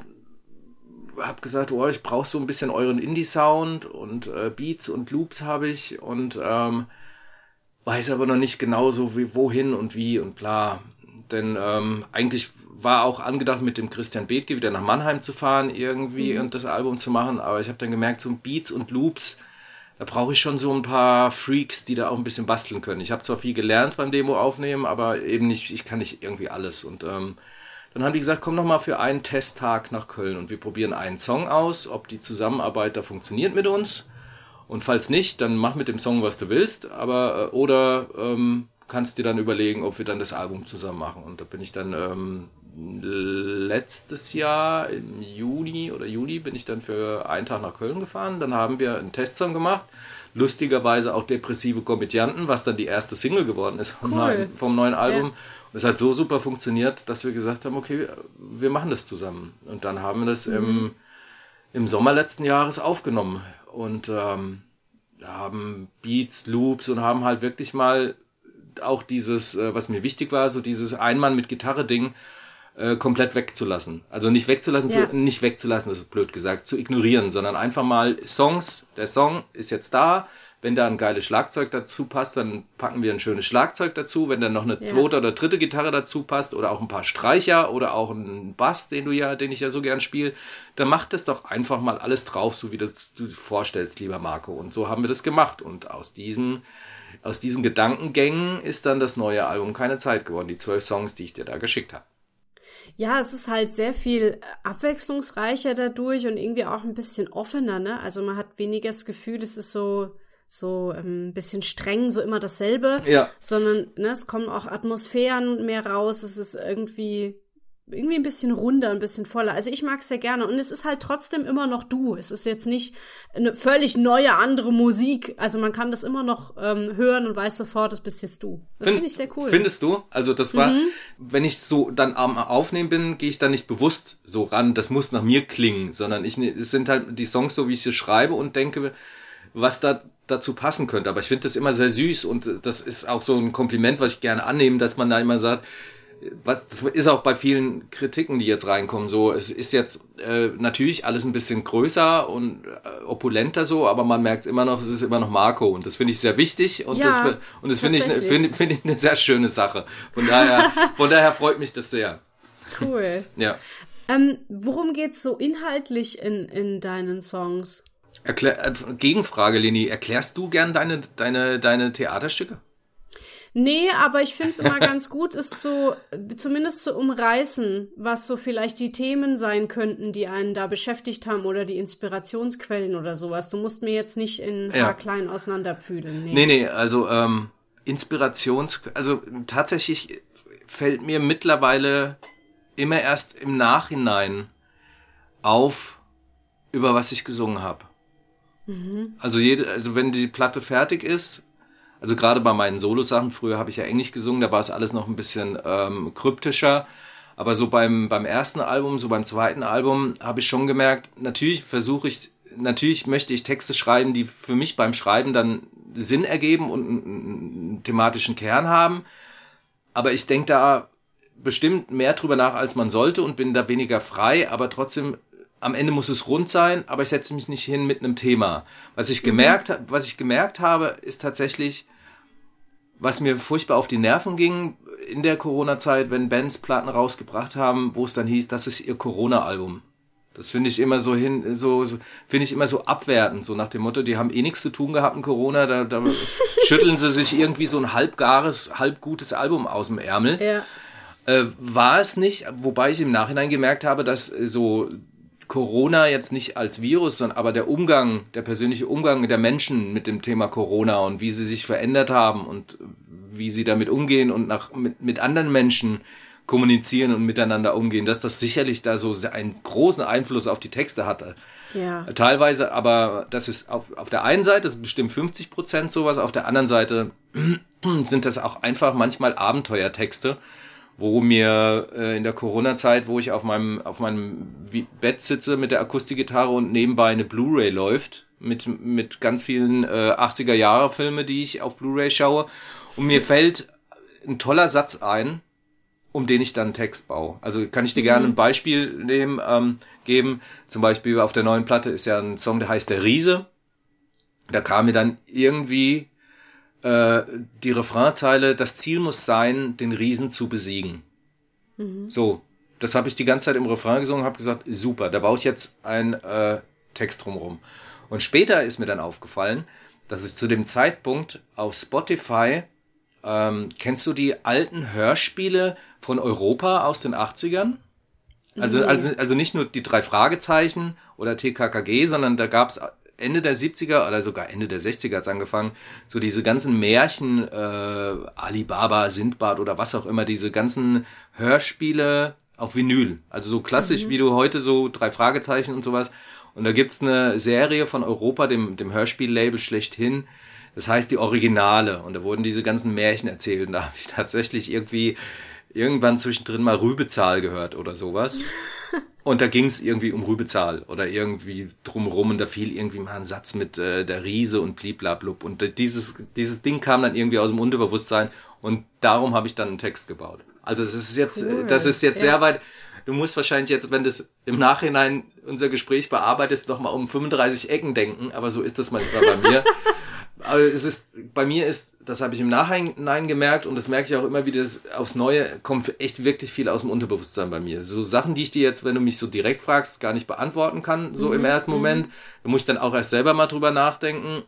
habe gesagt, oh, ich brauche so ein bisschen euren Indie-Sound und äh, Beats und Loops habe ich und ähm, weiß aber noch nicht genau so, wie, wohin und wie und bla. Denn ähm, eigentlich war auch angedacht, mit dem Christian Bethke wieder nach Mannheim zu fahren irgendwie und das Album zu machen, aber ich habe dann gemerkt, so Beats und Loops, da brauche ich schon so ein paar Freaks, die da auch ein bisschen basteln können. Ich habe zwar viel gelernt beim Demo aufnehmen, aber eben nicht, ich kann nicht irgendwie alles. Und ähm, dann haben die gesagt, komm doch mal für einen Testtag nach Köln und wir probieren einen Song aus, ob die Zusammenarbeit da funktioniert mit uns. Und falls nicht, dann mach mit dem Song, was du willst, aber äh, oder ähm, kannst dir dann überlegen, ob wir dann das Album zusammen machen. Und da bin ich dann ähm, letztes Jahr im Juni oder Juli bin ich dann für einen Tag nach Köln gefahren. Dann haben wir einen Testsong gemacht. Lustigerweise auch depressive Komödianten, was dann die erste Single geworden ist vom, Cool. neuen, vom neuen Album. Und es hat so super funktioniert, dass wir gesagt haben, okay, wir machen das zusammen. Und dann haben wir das im, im Sommer letzten Jahres aufgenommen und ähm, haben Beats, Loops und haben halt wirklich mal auch dieses, äh, was mir wichtig war, so dieses Einmann mit Gitarre-Ding äh, komplett wegzulassen. Also nicht wegzulassen, Ja. zu, nicht wegzulassen, das ist blöd gesagt, zu ignorieren, sondern einfach mal Songs, der Song ist jetzt da, wenn da ein geiles Schlagzeug dazu passt, dann packen wir ein schönes Schlagzeug dazu. Wenn dann noch eine Ja. zweite oder dritte Gitarre dazu passt oder auch ein paar Streicher oder auch ein Bass, den du ja, den ich ja so gern spiele, dann mach das doch einfach mal alles drauf, so wie das du dir vorstellst, lieber Marco. Und so haben wir das gemacht. Und aus diesen, aus diesen Gedankengängen ist dann das neue Album keine Zeit geworden. Die zwölf Songs, die ich dir da geschickt habe. Ja, es ist halt sehr viel abwechslungsreicher dadurch und irgendwie auch ein bisschen offener, ne? Also man hat weniger das Gefühl, es ist so, so ähm, ein bisschen streng, so immer dasselbe. Ja. Sondern, ne, es kommen auch Atmosphären mehr raus, es ist irgendwie, irgendwie ein bisschen runder, ein bisschen voller. Also ich mag es sehr gerne. Und es ist halt trotzdem immer noch du. Es ist jetzt nicht eine völlig neue, andere Musik. Also man kann das immer noch ähm, hören und weiß sofort, das bist jetzt du. Das finde ich sehr cool. Mhm. Findest du? Also das war, wenn ich so dann am Aufnehmen bin, gehe ich da nicht bewusst so ran, das muss nach mir klingen, sondern ich, ne- es sind halt die Songs so, wie ich sie schreibe und denke, was da dazu passen könnte. Aber ich finde das immer sehr süß und das ist auch so ein Kompliment, was ich gerne annehme, dass man da immer sagt, was, das ist auch bei vielen Kritiken, die jetzt reinkommen, so, es ist jetzt äh, natürlich alles ein bisschen größer und äh, opulenter so, aber man merkt immer noch, es ist immer noch Marco und das finde ich sehr wichtig und Ja, das und das finde ich tatsächlich. finde finde ich eine sehr schöne Sache. Von daher von daher freut mich das sehr. Cool. Ja. ähm, worum geht's so inhaltlich in, in deinen Songs? Erklär, äh, Gegenfrage, Leni, erklärst du gern deine deine deine Theaterstücke? Nee, aber ich finde es immer ganz gut, es zu, zumindest zu umreißen, was so vielleicht die Themen sein könnten, die einen da beschäftigt haben oder die Inspirationsquellen oder sowas. Du musst mir jetzt nicht in Ja. haarklein auseinanderpfühlen. Nee. Nee, nee, also ähm, Inspirations, also tatsächlich fällt mir mittlerweile immer erst im Nachhinein auf, über was ich gesungen habe. Also jede, also wenn die Platte fertig ist, also gerade bei meinen Solosachen, früher habe ich ja Englisch gesungen, da war es alles noch ein bisschen ähm, kryptischer. Aber so beim, beim ersten Album, so beim zweiten Album, habe ich schon gemerkt, natürlich versuche ich, natürlich möchte ich Texte schreiben, die für mich beim Schreiben dann Sinn ergeben und einen, einen thematischen Kern haben. Aber ich denke da bestimmt mehr drüber nach, als man sollte und bin da weniger frei, aber trotzdem am Ende muss es rund sein, aber ich setze mich nicht hin mit einem Thema. Was ich gemerkt, mhm. was ich gemerkt habe, ist tatsächlich, was mir furchtbar auf die Nerven ging in der Corona-Zeit, wenn Bands Platten rausgebracht haben, wo es dann hieß, das ist ihr Corona-Album. Das finde ich immer so hin, so, so finde ich immer so abwertend, so nach dem Motto, die haben eh nichts zu tun gehabt in Corona, da, da schütteln sie sich irgendwie so ein halbgares, halbgutes Album aus dem Ärmel. Ja. Äh, war es nicht, wobei ich im Nachhinein gemerkt habe, dass äh, so Corona jetzt nicht als Virus, sondern aber der Umgang, der persönliche Umgang der Menschen mit dem Thema Corona und wie sie sich verändert haben und wie sie damit umgehen und nach, mit, mit anderen Menschen kommunizieren und miteinander umgehen, dass das sicherlich da so einen großen Einfluss auf die Texte hatte. Ja. Teilweise, aber das ist auf, auf der einen Seite, das ist bestimmt 50 Prozent sowas, auf der anderen Seite sind das auch einfach manchmal Abenteuertexte, wo mir äh, in der Corona-Zeit, wo ich auf meinem, auf meinem Bett sitze mit der Akustikgitarre und nebenbei eine Blu-ray läuft, mit, mit ganz vielen äh, 80er-Jahre-Filme, die ich auf Blu-ray schaue. Und mir fällt ein toller Satz ein, um den ich dann Text baue. Also kann ich dir gerne ein Beispiel nehmen, ähm, geben. Zum Beispiel auf der neuen Platte ist ja ein Song, der heißt Der Riese. Da kam mir dann irgendwie äh, die Refrainzeile, das Ziel muss sein, den Riesen zu besiegen. Mhm. So, das habe ich die ganze Zeit im Refrain gesungen, habe gesagt, super, da baue ich jetzt einen äh, Text drumherum. Und später ist mir dann aufgefallen, dass ich zu dem Zeitpunkt auf Spotify, ähm, kennst du die alten Hörspiele von Europa aus den 80ern? Also, also, also nicht nur die drei Fragezeichen oder TKKG, sondern da gab's Ende der 70er oder sogar Ende der 60er hat's angefangen, so diese ganzen Märchen, äh, Alibaba, Sindbad oder was auch immer, diese ganzen Hörspiele auf Vinyl. Also so klassisch, wie du heute so drei Fragezeichen und sowas. Und da gibt's eine Serie von Europa, dem, dem Hörspiellabel schlechthin. Das heißt die Originale. Und da wurden diese ganzen Märchen erzählt. Und da habe ich tatsächlich irgendwie irgendwann zwischendrin mal Rübezahl gehört oder sowas. Und da ging es irgendwie um Rübezahl oder irgendwie drumrum und da fiel irgendwie mal ein Satz mit äh, der Riese und bliblablub. Und äh, dieses, dieses Ding kam dann irgendwie aus dem Unterbewusstsein und darum habe ich dann einen Text gebaut. Also das ist jetzt, Cool. das ist jetzt Ja. sehr weit. Du musst wahrscheinlich jetzt, wenn das im Nachhinein unser Gespräch bearbeitest, noch mal um 35 Ecken denken, aber so ist das manchmal bei mir. Aber es ist, bei mir ist, das habe ich im Nachhinein gemerkt und das merke ich auch immer wieder, das aufs Neue kommt echt wirklich viel aus dem Unterbewusstsein bei mir. So Sachen, die ich dir jetzt, wenn du mich so direkt fragst, gar nicht beantworten kann, so im ersten Moment. Da muss ich dann auch erst selber mal drüber nachdenken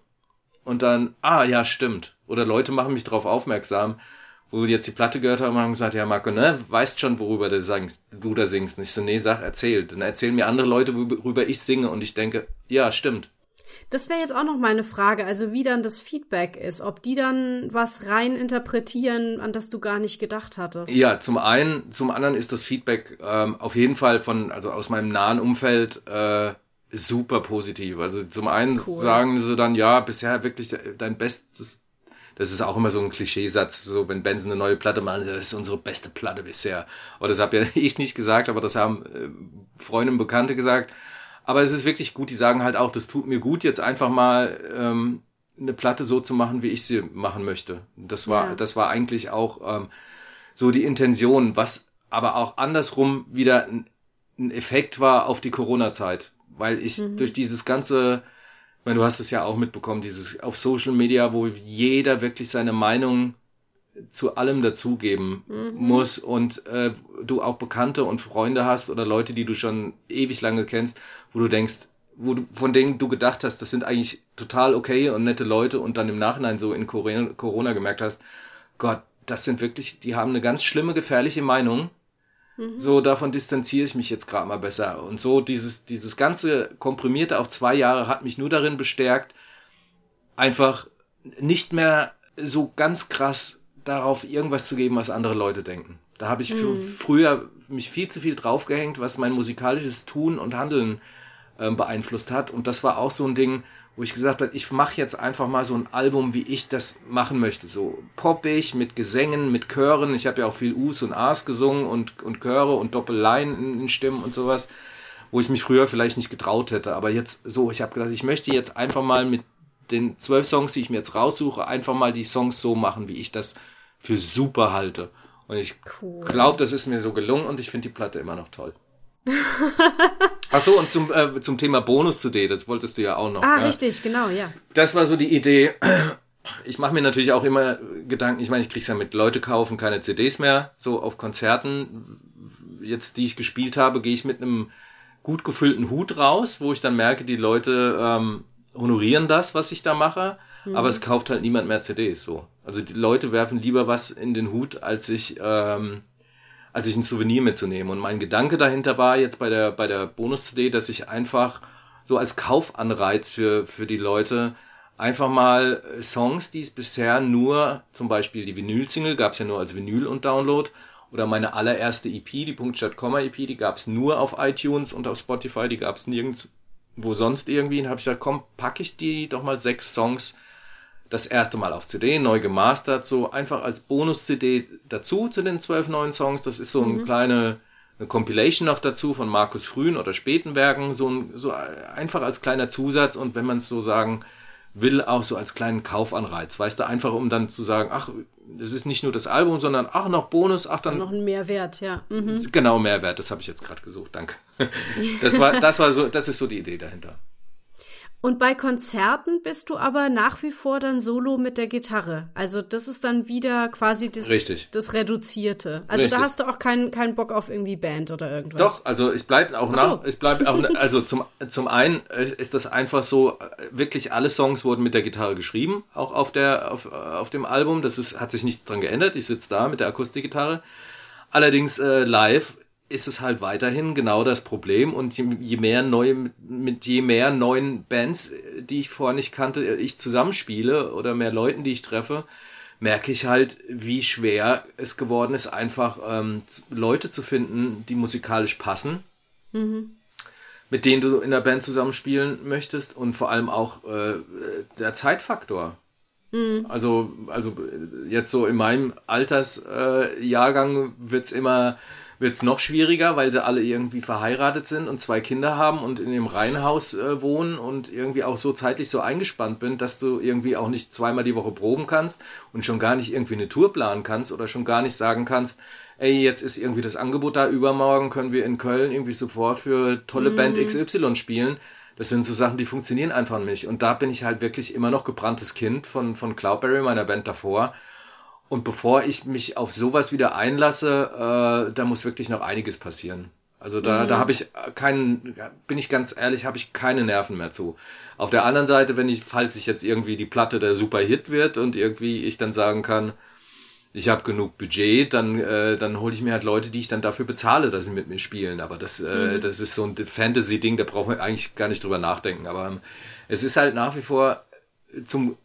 und dann, ah ja, stimmt. Oder Leute machen mich darauf aufmerksam, wo jetzt die Platte gehört haben und haben gesagt, ja Marco, ne, weißt schon, worüber du, singst, du da singst. Und ich so, nee, sag, erzähl. Dann erzählen mir andere Leute, worüber ich singe und ich denke, ja, stimmt. Das wäre jetzt auch noch meine Frage, also wie dann das Feedback ist, ob die dann was rein interpretieren, an das du gar nicht gedacht hattest. Ja, zum einen, zum anderen ist das Feedback ähm, auf jeden Fall von, also aus meinem nahen Umfeld äh, super positiv. Also zum einen Cool. sagen sie dann, ja, bisher wirklich dein bestes, das ist auch immer so ein Klischeesatz, so wenn Bands eine neue Platte machen, das ist unsere beste Platte bisher. Aber das habe ja ich nicht gesagt, aber das haben äh, Freunde und Bekannte gesagt. Aber es ist wirklich gut, die sagen halt auch, das tut mir gut, jetzt einfach mal ähm, eine Platte so zu machen, wie ich sie machen möchte. Das war, Ja. das war eigentlich auch ähm, so die Intention, was aber auch andersrum wieder ein, ein Effekt war auf die Corona-Zeit, weil ich durch dieses ganze, ich meine, du hast es ja auch mitbekommen, dieses auf Social Media, wo jeder wirklich seine Meinung zu allem dazugeben muss und äh, du auch Bekannte und Freunde hast oder Leute, die du schon ewig lange kennst, wo du denkst, wo du, von denen du gedacht hast, das sind eigentlich total okay und nette Leute und dann im Nachhinein so in Corona, Corona gemerkt hast, Gott, das sind wirklich, die haben eine ganz schlimme, gefährliche Meinung. So, davon distanziere ich mich jetzt gerade mal besser. Und so dieses, dieses ganze Komprimierte auf zwei Jahre hat mich nur darin bestärkt, einfach nicht mehr so ganz krass darauf irgendwas zu geben, was andere Leute denken. Da habe ich fr- früher mich viel zu viel draufgehängt, was mein musikalisches Tun und Handeln ähm, beeinflusst hat. Und das war auch so ein Ding, wo ich gesagt habe, ich mache jetzt einfach mal so ein Album, wie ich das machen möchte. So poppig, mit Gesängen, mit Chören. Ich habe ja auch viel Us und As gesungen und, und Chöre und Doppellein in, in Stimmen und sowas, wo ich mich früher vielleicht nicht getraut hätte. Aber jetzt so, ich habe gedacht, ich möchte jetzt einfach mal mit den zwölf Songs, die ich mir jetzt raussuche, einfach mal die Songs so machen, wie ich das für super halte. Und ich Cool. glaube, das ist mir so gelungen und ich finde die Platte immer noch toll. Ach so, und zum, äh, zum Thema Bonus-CD, das wolltest du ja auch noch. Ah, ja. richtig, genau, ja. Das war so die Idee. Ich mache mir natürlich auch immer Gedanken, ich meine, ich krieg's ja mit, Leute kaufen keine CDs mehr, so auf Konzerten. Jetzt, die ich gespielt habe, gehe ich mit einem gut gefüllten Hut raus, wo ich dann merke, die Leute ähm, honorieren das, was ich da mache, aber es kauft halt niemand mehr CDs so. Also die Leute werfen lieber was in den Hut, als sich ähm, als ich ein Souvenir mitzunehmen. Und mein Gedanke dahinter war jetzt bei der bei der Bonus-CD, dass ich einfach so als Kaufanreiz für für die Leute einfach mal äh, Songs, die es bisher nur, zum Beispiel die Vinyl-Single gab es ja nur als Vinyl und Download, oder meine allererste EP, die Punkt statt Komma EP, die gab es nur auf iTunes und auf Spotify, die gab es nirgends wo sonst irgendwie. Und habe ich gesagt, komm, packe ich die doch mal sechs Songs das erste Mal auf CD, neu gemastert, so einfach als Bonus-CD dazu zu den zwölf neuen Songs. Das ist so eine kleine eine Compilation noch dazu von Markus frühen oder späten Werken, so, ein, so einfach als kleiner Zusatz und wenn man es so sagen will, auch so als kleinen Kaufanreiz. Weißt du, einfach um dann zu sagen, ach, das ist nicht nur das Album, sondern ach, noch Bonus, ach, dann Noch ein Mehrwert, ja. Mhm. genau Mehrwert, das habe ich jetzt gerade gesucht, danke. Das war, das war so, das ist so die Idee dahinter. Und bei Konzerten bist du aber nach wie vor dann solo mit der Gitarre. Also das ist dann wieder quasi das, Richtig. das Reduzierte. Also Richtig. da hast du auch keinen keinen Bock auf irgendwie Band oder irgendwas. Doch, also ich bleibe auch Ach so. nach, ich bleibe auch, also zum, zum einen äh, ist das einfach so, äh, wirklich alle Songs wurden mit der Gitarre geschrieben, auch auf der, auf, äh, auf dem Album, das ist, hat sich nichts dran geändert, ich sitze da mit der Akustikgitarre. Allerdings äh, live ist es halt weiterhin genau das Problem. Und je, je mehr neue, mit je mehr neuen Bands, äh, die ich vorher nicht kannte, äh, ich zusammenspiele oder mehr Leuten, die ich treffe, merke ich halt, wie schwer es geworden ist, einfach ähm, Leute zu finden, die musikalisch passen, mit denen du in der Band zusammenspielen möchtest und vor allem auch äh, der Zeitfaktor. Also, also äh, jetzt so in meinem Altersjahrgang äh, Jahrgang wird's immer wird's noch schwieriger, weil sie alle irgendwie verheiratet sind und zwei Kinder haben und in dem Reihenhaus äh, wohnen und irgendwie auch so zeitlich so eingespannt bin, dass du irgendwie auch nicht zweimal die Woche proben kannst und schon gar nicht irgendwie eine Tour planen kannst oder schon gar nicht sagen kannst, ey, jetzt ist irgendwie das Angebot da, übermorgen können wir in Köln irgendwie sofort für tolle Band XY spielen. Das sind so Sachen, die funktionieren einfach nicht. Und da bin ich halt wirklich immer noch gebranntes Kind von, von Cloudberry, meiner Band davor. Und bevor ich mich auf sowas wieder einlasse, äh, da muss wirklich noch einiges passieren. Also da, da habe ich keinen, bin ich ganz ehrlich, habe ich keine Nerven mehr zu. Auf der anderen Seite, wenn ich, falls ich jetzt irgendwie die Platte der Superhit wird und irgendwie ich dann sagen kann, ich habe genug Budget, dann, äh, dann hole ich mir halt Leute, die ich dann dafür bezahle, dass sie mit mir spielen. Aber das, äh, das ist so ein Fantasy-Ding, da braucht man eigentlich gar nicht drüber nachdenken. Aber ähm, es ist halt nach wie vor zum,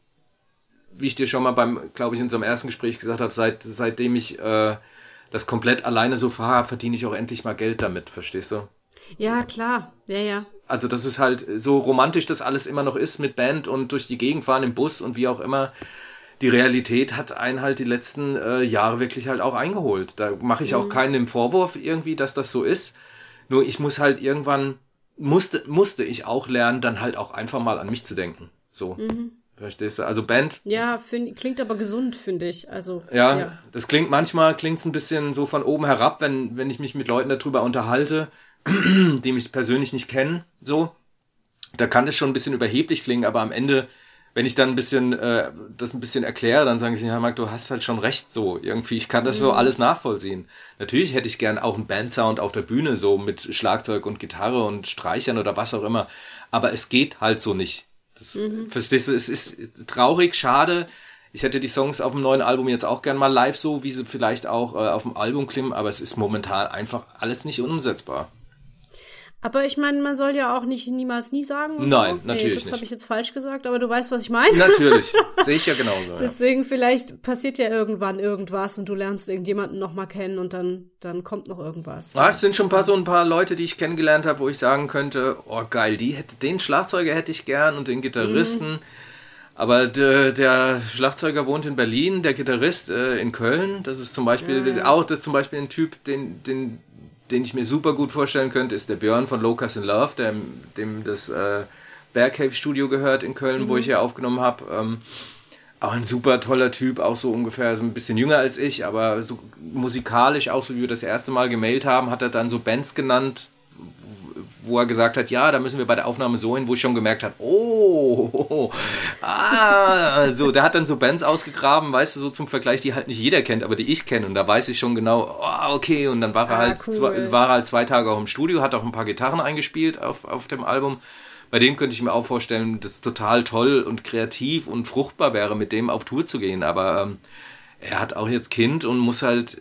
wie ich dir schon mal beim, glaube ich, in unserem ersten Gespräch gesagt habe, seit, seitdem ich äh, das komplett alleine so fahre, verdiene ich auch endlich mal Geld damit, verstehst du? Ja, klar. Ja, ja. Also das ist halt so romantisch das alles immer noch ist mit Band und durch die Gegend fahren im Bus und wie auch immer. Die Realität hat einen halt die letzten äh, Jahre wirklich halt auch eingeholt. Da mache ich auch keinen im Vorwurf irgendwie, dass das so ist. Nur ich muss halt irgendwann, musste, musste ich auch lernen, dann halt auch einfach mal an mich zu denken. So. Verstehst du? Also Band, Ja, find, klingt aber gesund, finde ich. Also, ja, das klingt manchmal klingt's ein bisschen so von oben herab, wenn, wenn ich mich mit Leuten darüber unterhalte, die mich persönlich nicht kennen, so. Da kann das schon ein bisschen überheblich klingen, aber am Ende, wenn ich dann ein bisschen äh, das ein bisschen erkläre, dann sagen sie, ja, Marc, du hast halt schon recht so. Irgendwie, ich kann das so alles nachvollziehen. Natürlich hätte ich gern auch einen Bandsound auf der Bühne, so mit Schlagzeug und Gitarre und Streichern oder was auch immer. Aber es geht halt so nicht. Das, Verstehst du, es ist traurig, schade. Ich hätte die Songs auf dem neuen Album jetzt auch gern mal live so, wie sie vielleicht auch äh, auf dem Album klingen, aber es ist momentan einfach alles nicht umsetzbar. Aber ich meine, man soll ja auch nicht niemals nie sagen. Nein, so. natürlich nee, das habe ich jetzt falsch gesagt, aber du weißt, was ich meine. Natürlich, sehe ich ja genauso. Ja. Deswegen vielleicht passiert ja irgendwann irgendwas und du lernst irgendjemanden noch mal kennen und dann dann kommt noch irgendwas. Ah, es sind schon ein paar so ein paar Leute, die ich kennengelernt habe, wo ich sagen könnte, oh geil, die hätte den Schlagzeuger hätte ich gern und den Gitarristen. Aber der, der Schlagzeuger wohnt in Berlin, der Gitarrist äh, in Köln. Das ist zum Beispiel auch das ist zum Beispiel ein Typ, den den den ich mir super gut vorstellen könnte, ist der Björn von Locus in Love, der, dem das äh, Bear Cave Studio gehört in Köln, wo ich ja aufgenommen habe. Ähm, Auch ein super toller Typ, auch so ungefähr so ein bisschen jünger als ich, aber so musikalisch, auch so wie wir das erste Mal gemailt haben, hat er dann so Bands genannt, wo er gesagt hat, ja, da müssen wir bei der Aufnahme so hin, wo ich schon gemerkt habe, oh, ah, so, der hat dann so Bands ausgegraben, weißt du, so zum Vergleich, die halt nicht jeder kennt, aber die ich kenne und da weiß ich schon genau, oh, okay, und dann war er Ah, halt, cool. zwei, war er halt zwei Tage auch im Studio, hat auch ein paar Gitarren eingespielt auf, auf dem Album. Bei dem könnte ich mir auch vorstellen, dass total toll und kreativ und fruchtbar wäre, mit dem auf Tour zu gehen, aber ähm, er hat auch jetzt Kind und muss halt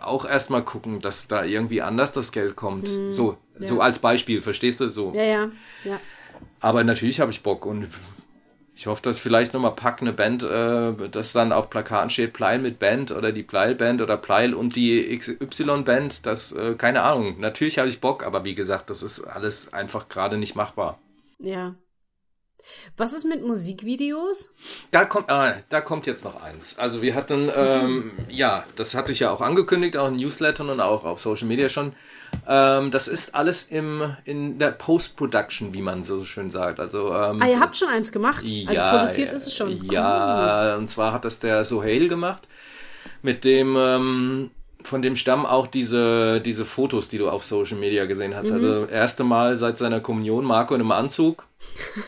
auch erstmal gucken, dass da irgendwie anders das Geld kommt. so, so Ja. als Beispiel, verstehst du? So. Ja, ja, ja. Aber natürlich habe ich Bock und ich hoffe, dass vielleicht nochmal Pack eine Band, äh, das dann auf Plakaten steht, Pleil mit Band oder die Pleil Band oder Pleil und die XY Band, das, äh, keine Ahnung. Natürlich habe ich Bock, aber wie gesagt, das ist alles einfach gerade nicht machbar. Ja. Was ist mit Musikvideos? Da kommt, ah, da kommt jetzt noch eins. Also wir hatten, ähm, ja, das hatte ich ja auch angekündigt, auch in Newslettern und auch auf Social Media schon. Ähm, das ist alles im in der Post-Production, wie man so schön sagt. Also ähm, Ah, ihr habt schon eins gemacht. Also produziert ist es schon. Cool. Ja, und zwar hat das der Sohail gemacht, mit dem ähm, von dem stammen auch diese diese Fotos, die du auf Social Media gesehen hast. Also erste Mal seit seiner Kommunion Marco in einem Anzug.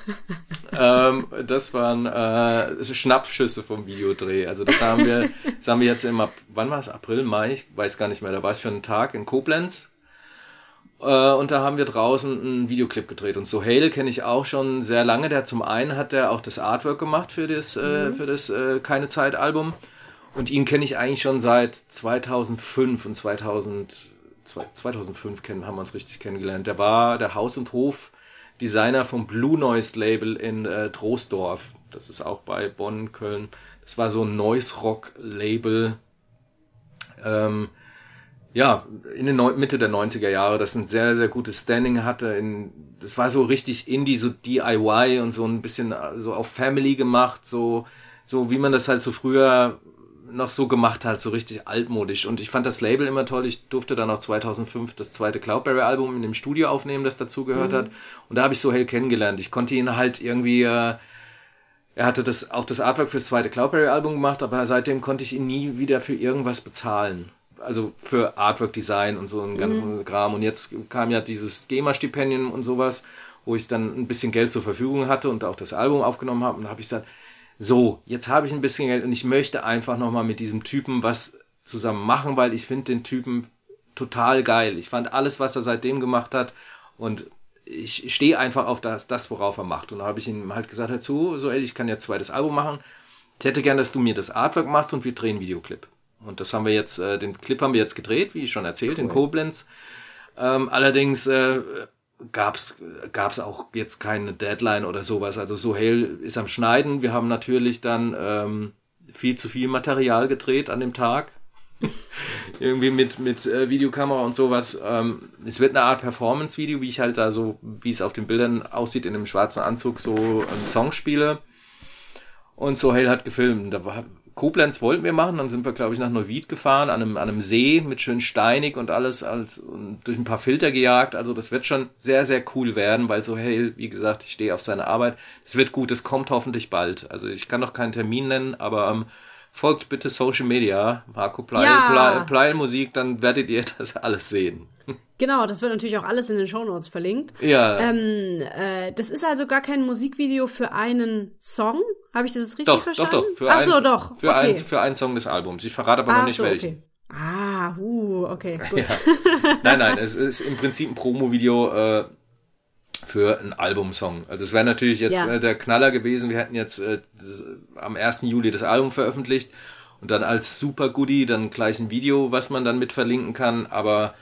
ähm, das waren äh, Schnappschüsse vom Videodreh. Also das haben wir, das haben wir jetzt im wann war es? April, Mai? Ich weiß gar nicht mehr. Da war ich für einen Tag in Koblenz. Äh, und da haben wir draußen einen Videoclip gedreht. Und Sohail kenne ich auch schon sehr lange. Der zum einen hat der auch das Artwork gemacht für das, äh, für das äh, Keine Zeit Album. Und ihn kenne ich eigentlich schon seit 2005 und 2000, 2005 kennen, haben wir uns richtig kennengelernt. Der war der Haus- und Hof-Designer vom Blue Noise Label in äh, Troisdorf. Das ist auch bei Bonn, Köln. Das war so ein Noise Rock Label. Ähm, ja, in den Neu Mitte der 90er Jahre, das ein sehr, sehr gutes Standing hatte. In, das war so richtig Indie, so DIY und so ein bisschen äh, so auf Family gemacht, so, so wie man das halt so früher noch so gemacht hat, so richtig altmodisch. Und ich fand das Label immer toll. Ich durfte dann auch 2005 das zweite Cloudberry-Album in dem Studio aufnehmen, das dazugehört hat. Und da habe ich Sohail kennengelernt. Ich konnte ihn halt irgendwie... Äh, er hatte das auch das Artwork fürs zweite Cloudberry-Album gemacht, aber seitdem konnte ich ihn nie wieder für irgendwas bezahlen. Also für Artwork-Design und so einen ganzen Kram. Und jetzt kam ja dieses GEMA-Stipendium und sowas, wo ich dann ein bisschen Geld zur Verfügung hatte und auch das Album aufgenommen habe. Und da habe ich gesagt, so, jetzt habe ich ein bisschen Geld und ich möchte einfach nochmal mit diesem Typen was zusammen machen, weil ich finde den Typen total geil. Ich fand alles, was er seitdem gemacht hat und ich stehe einfach auf das, das, worauf er macht. Und da habe ich ihm halt gesagt, dazu, so, ey, ich kann jetzt zweites Album machen. Ich hätte gern, dass du mir das Artwork machst und wir drehen Videoclip. Und das haben wir jetzt, äh, den Clip haben wir jetzt gedreht, wie schon erzählt, in Koblenz. Ähm, allerdings äh, gab's gab's auch jetzt keine Deadline oder sowas. Also Sohail ist am Schneiden. Wir haben natürlich dann ähm, viel zu viel Material gedreht an dem Tag. Irgendwie mit, mit äh, Videokamera und sowas. Ähm, es wird eine Art Performance-Video, wie ich halt da so, wie es auf den Bildern aussieht, in einem schwarzen Anzug so einen Song spiele. Und Sohail hat gefilmt. Da war, Koblenz wollten wir machen, dann sind wir, glaube ich, nach Neuwied gefahren, an einem, an einem See mit schön steinig und alles, als, und durch ein paar Filter gejagt. Also das wird schon sehr, sehr cool werden, weil Sohail, wie gesagt, ich stehe auf seine Arbeit. Es wird gut, es kommt hoffentlich bald. Also ich kann noch keinen Termin nennen, aber ähm, folgt bitte Social Media, Marco Pleil, Ja. Pleil, Musik, dann werdet ihr das alles sehen. Genau, das wird natürlich auch alles in den Shownotes verlinkt. Ja, Ähm, äh, das ist also gar kein Musikvideo für einen Song. Habe ich das jetzt richtig doch, doch, verstanden? doch. Für Ach so, ein, doch. Für, okay. ein, für einen Song des Albums. Ich verrate aber noch Ach nicht so, welchen. okay. Ah, uh, okay, gut. Ja. Nein, nein, es ist im Prinzip ein Promo-Video äh, für einen Albumsong. Also es wäre natürlich jetzt Ja. äh, der Knaller gewesen, wir hätten jetzt äh, das, am 1. Juli das Album veröffentlicht und dann als Super Goodie dann gleich ein Video, was man dann mit verlinken kann, aber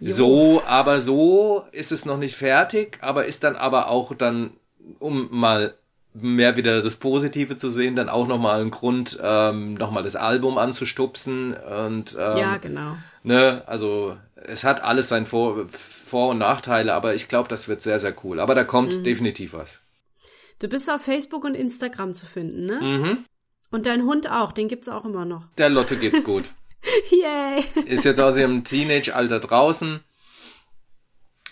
so, aber so ist es noch nicht fertig, aber ist dann aber auch dann, um mal mehr wieder das Positive zu sehen, dann auch nochmal ein Grund, ähm, nochmal das Album anzustupsen und ähm, Ja, genau. Ne, also es hat alles sein Vor-, Vor und Nachteile, aber ich glaube, das wird sehr, sehr cool. Aber da kommt Mhm. definitiv was. Du bist auf Facebook und Instagram zu finden, ne? Mhm. Und dein Hund auch, den gibt's auch immer noch. Der Lotte geht's gut. Yay! Ist jetzt aus ihrem Teenage-Alter draußen.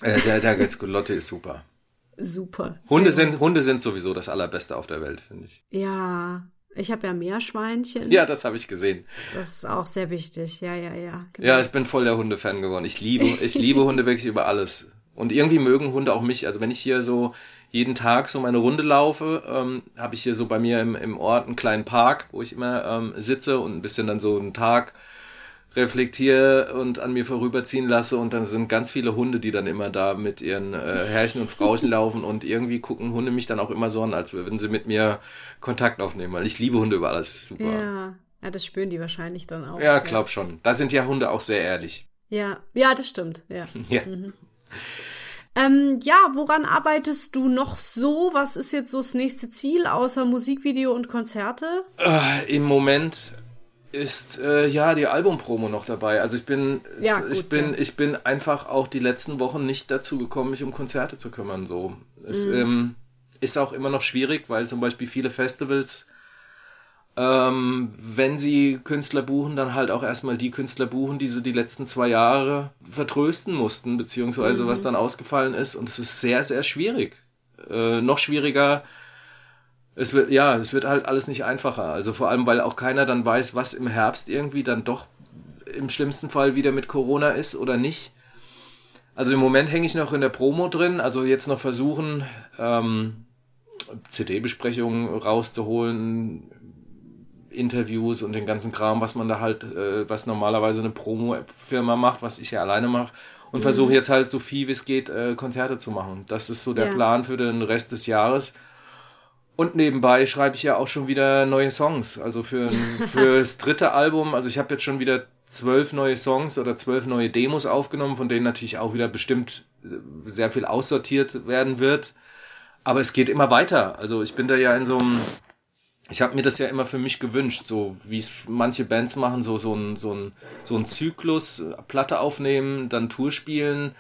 Äh, der, der geht's gut. Lotte ist super. Super. Hunde sind, Hunde sind sowieso das Allerbeste auf der Welt, finde ich. Ja. Ich habe ja Meerschweinchen. Ja, das habe ich gesehen. Das ist auch sehr wichtig. Ja, ja, ja. Genau. Ja, ich bin voll der Hundefan geworden. Ich liebe, ich liebe Hunde wirklich über alles. Und irgendwie mögen Hunde auch mich. Also wenn ich hier so jeden Tag so meine Runde laufe, ähm, habe ich hier so bei mir im, im Ort einen kleinen Park, wo ich immer ähm, sitze und ein bisschen dann so einen Tag reflektiere und an mir vorüberziehen lasse und dann sind ganz viele Hunde, die dann immer da mit ihren äh, Herrchen und Frauchen laufen und irgendwie gucken Hunde mich dann auch immer so an, als würden sie mit mir Kontakt aufnehmen, weil ich liebe Hunde über alles. Super. ja. Ja, das spüren die wahrscheinlich dann auch. Ja, glaub schon. Da sind ja Hunde auch sehr ehrlich. Ja, ja, das stimmt. Ja. Ja. Ähm, ja, woran arbeitest du noch so? Was ist jetzt so das nächste Ziel außer Musikvideo und Konzerte? Äh, Im Moment ist äh, ja die Albumpromo noch dabei. Also ich bin Ja, gut, ich bin ja. ich bin einfach auch die letzten Wochen nicht dazu gekommen, mich um Konzerte zu kümmern. So es ähm, ist auch immer noch schwierig, weil zum Beispiel viele Festivals ähm, wenn sie Künstler buchen, dann halt auch erstmal die Künstler buchen, die sie die letzten zwei Jahre vertrösten mussten, beziehungsweise was dann ausgefallen ist. Und es ist sehr, sehr schwierig. Äh, noch schwieriger. Es wird, ja, es wird halt alles nicht einfacher. Also vor allem, weil auch keiner dann weiß, was im Herbst irgendwie dann doch im schlimmsten Fall wieder mit Corona ist oder nicht. Also im Moment hänge ich noch in der Promo drin, also jetzt noch versuchen, ähm, CD-Besprechungen rauszuholen, Interviews und den ganzen Kram, was man da halt, äh, was normalerweise eine Promo-Firma macht, was ich ja alleine mache. Und versuche jetzt halt so viel wie es geht, äh, Konzerte zu machen. Das ist so der Ja. Plan für den Rest des Jahres. Und nebenbei schreibe ich ja auch schon wieder neue Songs. Also für fürs dritte Album, also ich habe jetzt schon wieder zwölf neue Songs oder zwölf neue Demos aufgenommen, von denen natürlich auch wieder bestimmt sehr viel aussortiert werden wird. Aber es geht immer weiter. Also ich bin da ja in so einem, ich habe mir das ja immer für mich gewünscht, so wie es manche Bands machen, so so ein so ein so ein Zyklus, äh, Platte aufnehmen, dann Tour spielen,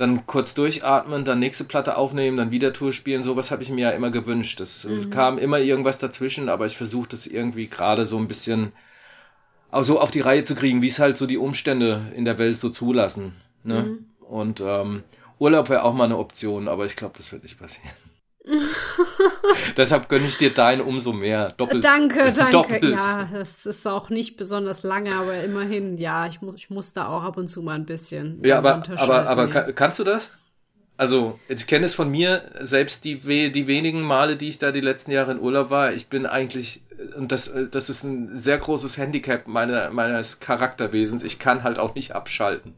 dann kurz durchatmen, dann nächste Platte aufnehmen, dann wieder Tour spielen. Sowas habe ich mir ja immer gewünscht. Es es kam immer irgendwas dazwischen, aber ich versuche das irgendwie gerade so ein bisschen auch so auf die Reihe zu kriegen, wie es halt so die Umstände in der Welt so zulassen. Ne? Und ähm, Urlaub wäre auch mal eine Option, aber ich glaube, das wird nicht passieren. Deshalb gönne ich dir deinen umso mehr. Doppelt. Danke, danke. Doppelt. Ja, das ist auch nicht besonders lange, aber immerhin, ja, ich, mu ich muss da auch ab und zu mal ein bisschen. Ja, aber, aber, aber ja. ka- kannst du das? Also, ich kenne es von mir, selbst die, die wenigen Male, die ich da die letzten Jahre in Urlaub war, ich bin eigentlich, und das, das ist ein sehr großes Handicap meiner, meines Charakterwesens, ich kann halt auch nicht abschalten.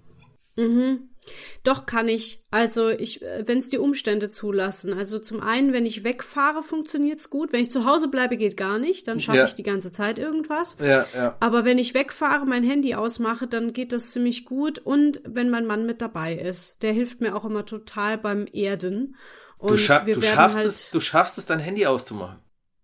Doch kann ich. Also ich, wenn es die Umstände zulassen. Also zum einen, wenn ich wegfahre, funktioniert's gut. Wenn ich zu Hause bleibe, geht gar nicht. Dann schaffe Ja. ich die ganze Zeit irgendwas. Ja, ja. Aber wenn ich wegfahre, mein Handy ausmache, dann geht das ziemlich gut. Und wenn mein Mann mit dabei ist, der hilft mir auch immer total beim Erden. Und Du, scha du, schaffst halt, es, du schaffst es, dein Handy auszumachen.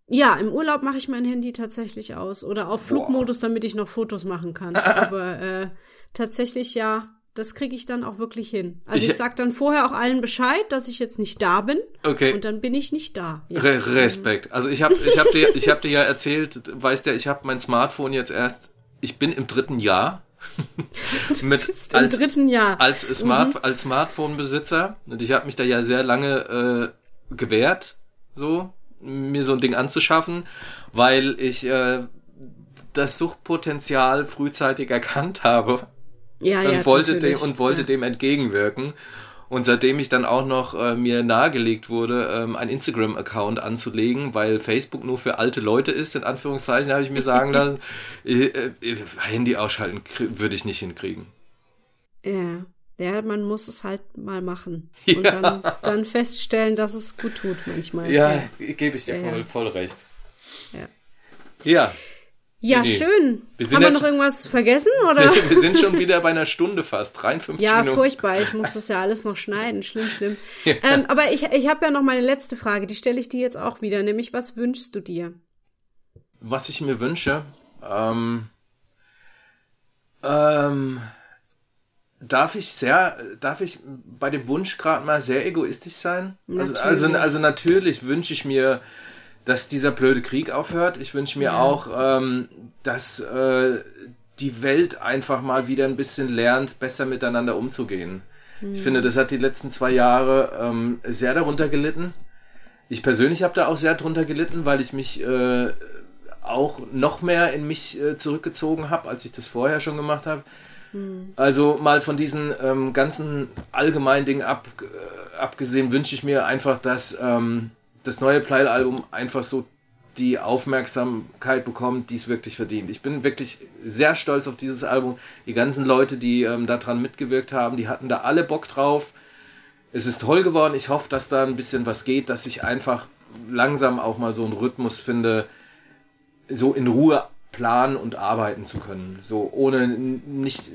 Ja, im Urlaub mache ich mein Handy tatsächlich aus. Oder auf Flugmodus, damit ich noch Fotos machen kann. Aber äh, tatsächlich ja, das kriege ich dann auch wirklich hin. Also ich, Ich- sag dann vorher auch allen Bescheid, dass ich jetzt nicht da bin. Okay. Und dann bin ich nicht da. Ja. Re Respekt. Also ich habe ich hab dir, ich hab dir ja erzählt, weißt ja, ich habe mein Smartphone jetzt erst, ich bin im dritten Jahr mit als, dritten Jahr. als, Smart, als Smartphone-Besitzer und ich habe mich da ja sehr lange äh, gewehrt, so mir so ein Ding anzuschaffen, weil ich äh, das Suchtpotenzial frühzeitig erkannt habe ja, und ja, wollte dem und wollte ja. dem entgegenwirken. Und seitdem ich dann auch noch äh, mir nahegelegt wurde, ähm, einen Instagram-Account anzulegen, weil Facebook nur für alte Leute ist, in Anführungszeichen, habe ich mir sagen lassen, äh, äh, Handy ausschalten würde ich nicht hinkriegen. Ja. Ja, man muss es halt mal machen. Ja. Und dann, dann feststellen, dass es gut tut manchmal. Ja, gebe ich dir Ja, voll, ja. voll recht. Ja. Ja, Ja, Nee, schön. Haben wir noch irgendwas vergessen, oder? wir sind schon wieder bei einer Stunde fast, 53 Ja, Minuten. furchtbar. Ich muss das ja alles noch schneiden. Schlimm, schlimm. Ähm, aber ich, ich habe ja noch meine letzte Frage. Die stelle ich dir jetzt auch wieder. Nämlich, was wünschst du dir? Was ich mir wünsche, ähm, ähm, darf ich sehr, darf ich bei dem Wunsch gerade mal sehr egoistisch sein? Also, Natürlich. also, also natürlich wünsche ich mir, dass dieser blöde Krieg aufhört. Ich wünsche mir Ja. auch, ähm, dass äh, die Welt einfach mal wieder ein bisschen lernt, besser miteinander umzugehen. Ich finde, das hat die letzten zwei Jahre ähm, sehr darunter gelitten. Ich persönlich habe da auch sehr drunter gelitten, weil ich mich äh, auch noch mehr in mich äh, zurückgezogen habe, als ich das vorher schon gemacht habe. Also mal von diesen ähm, ganzen allgemeinen Dingen ab, äh, abgesehen, wünsche ich mir einfach, dass ähm, das neue Pleil-Album einfach so die Aufmerksamkeit bekommt, die es wirklich verdient. Ich bin wirklich sehr stolz auf dieses Album. Die ganzen Leute, die ähm, daran mitgewirkt haben, die hatten da alle Bock drauf. Es ist toll geworden. Ich hoffe, dass da ein bisschen was geht, dass ich einfach langsam auch mal so einen Rhythmus finde, so in Ruhe planen und arbeiten zu können. So ohne nicht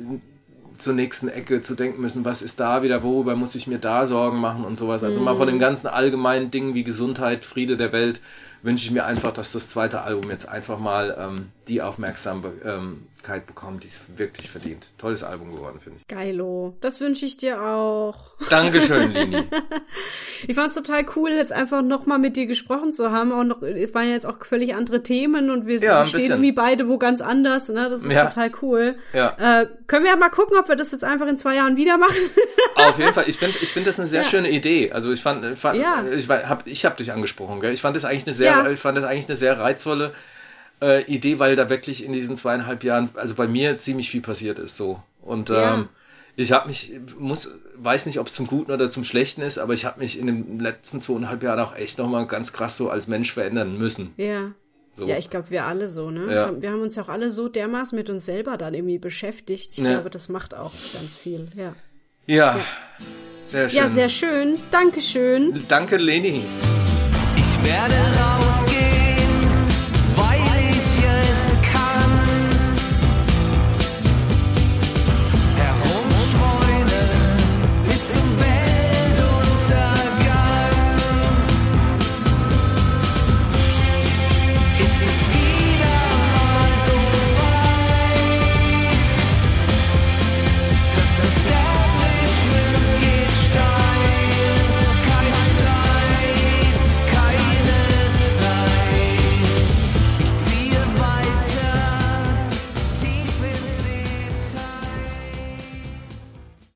zur nächsten Ecke zu denken müssen, was ist da wieder, worüber muss ich mir da Sorgen machen und sowas. Also mal von den ganzen allgemeinen Dingen wie Gesundheit, Friede der Welt wünsche ich mir einfach, dass das zweite Album jetzt einfach mal ähm, die Aufmerksamkeit bekommt, die es wirklich verdient. Tolles Album geworden, finde ich. Geilo. Das wünsche ich dir auch. Dankeschön, Lini. Ich fand es total cool, jetzt einfach nochmal mit dir gesprochen zu haben. Auch noch, es waren ja jetzt auch völlig andere Themen und wir Ja, stehen irgendwie beide wo ganz anders. Ne? Das ist Ja. total cool. Ja. Äh, können wir ja mal gucken, ob wir das jetzt einfach in zwei Jahren wieder machen. Auf jeden Fall, ich finde ich find das eine sehr schöne Idee. Also ich fand, ich, fand, ich, hab, ich habe dich angesprochen, gell? Ich fand das eigentlich eine sehr, Ja. ich fand das eigentlich eine sehr reizvolle äh, Idee, weil da wirklich in diesen zweieinhalb Jahren, also bei mir ziemlich viel passiert ist so. Und Ja. ähm, ich habe mich, muss, weiß nicht, ob es zum Guten oder zum Schlechten ist, aber ich habe mich in den letzten zweieinhalb Jahren auch echt nochmal ganz krass so als Mensch verändern müssen. ja. So. Ja, ich glaube, wir alle so, ne? Ja. Wir haben uns ja auch alle so dermaßen mit uns selber dann irgendwie beschäftigt. Ich Ja. glaube, das macht auch ganz viel, ja. ja. Sehr schön. Ja, sehr schön. Dankeschön. Danke, Leni. Werde rausgehen.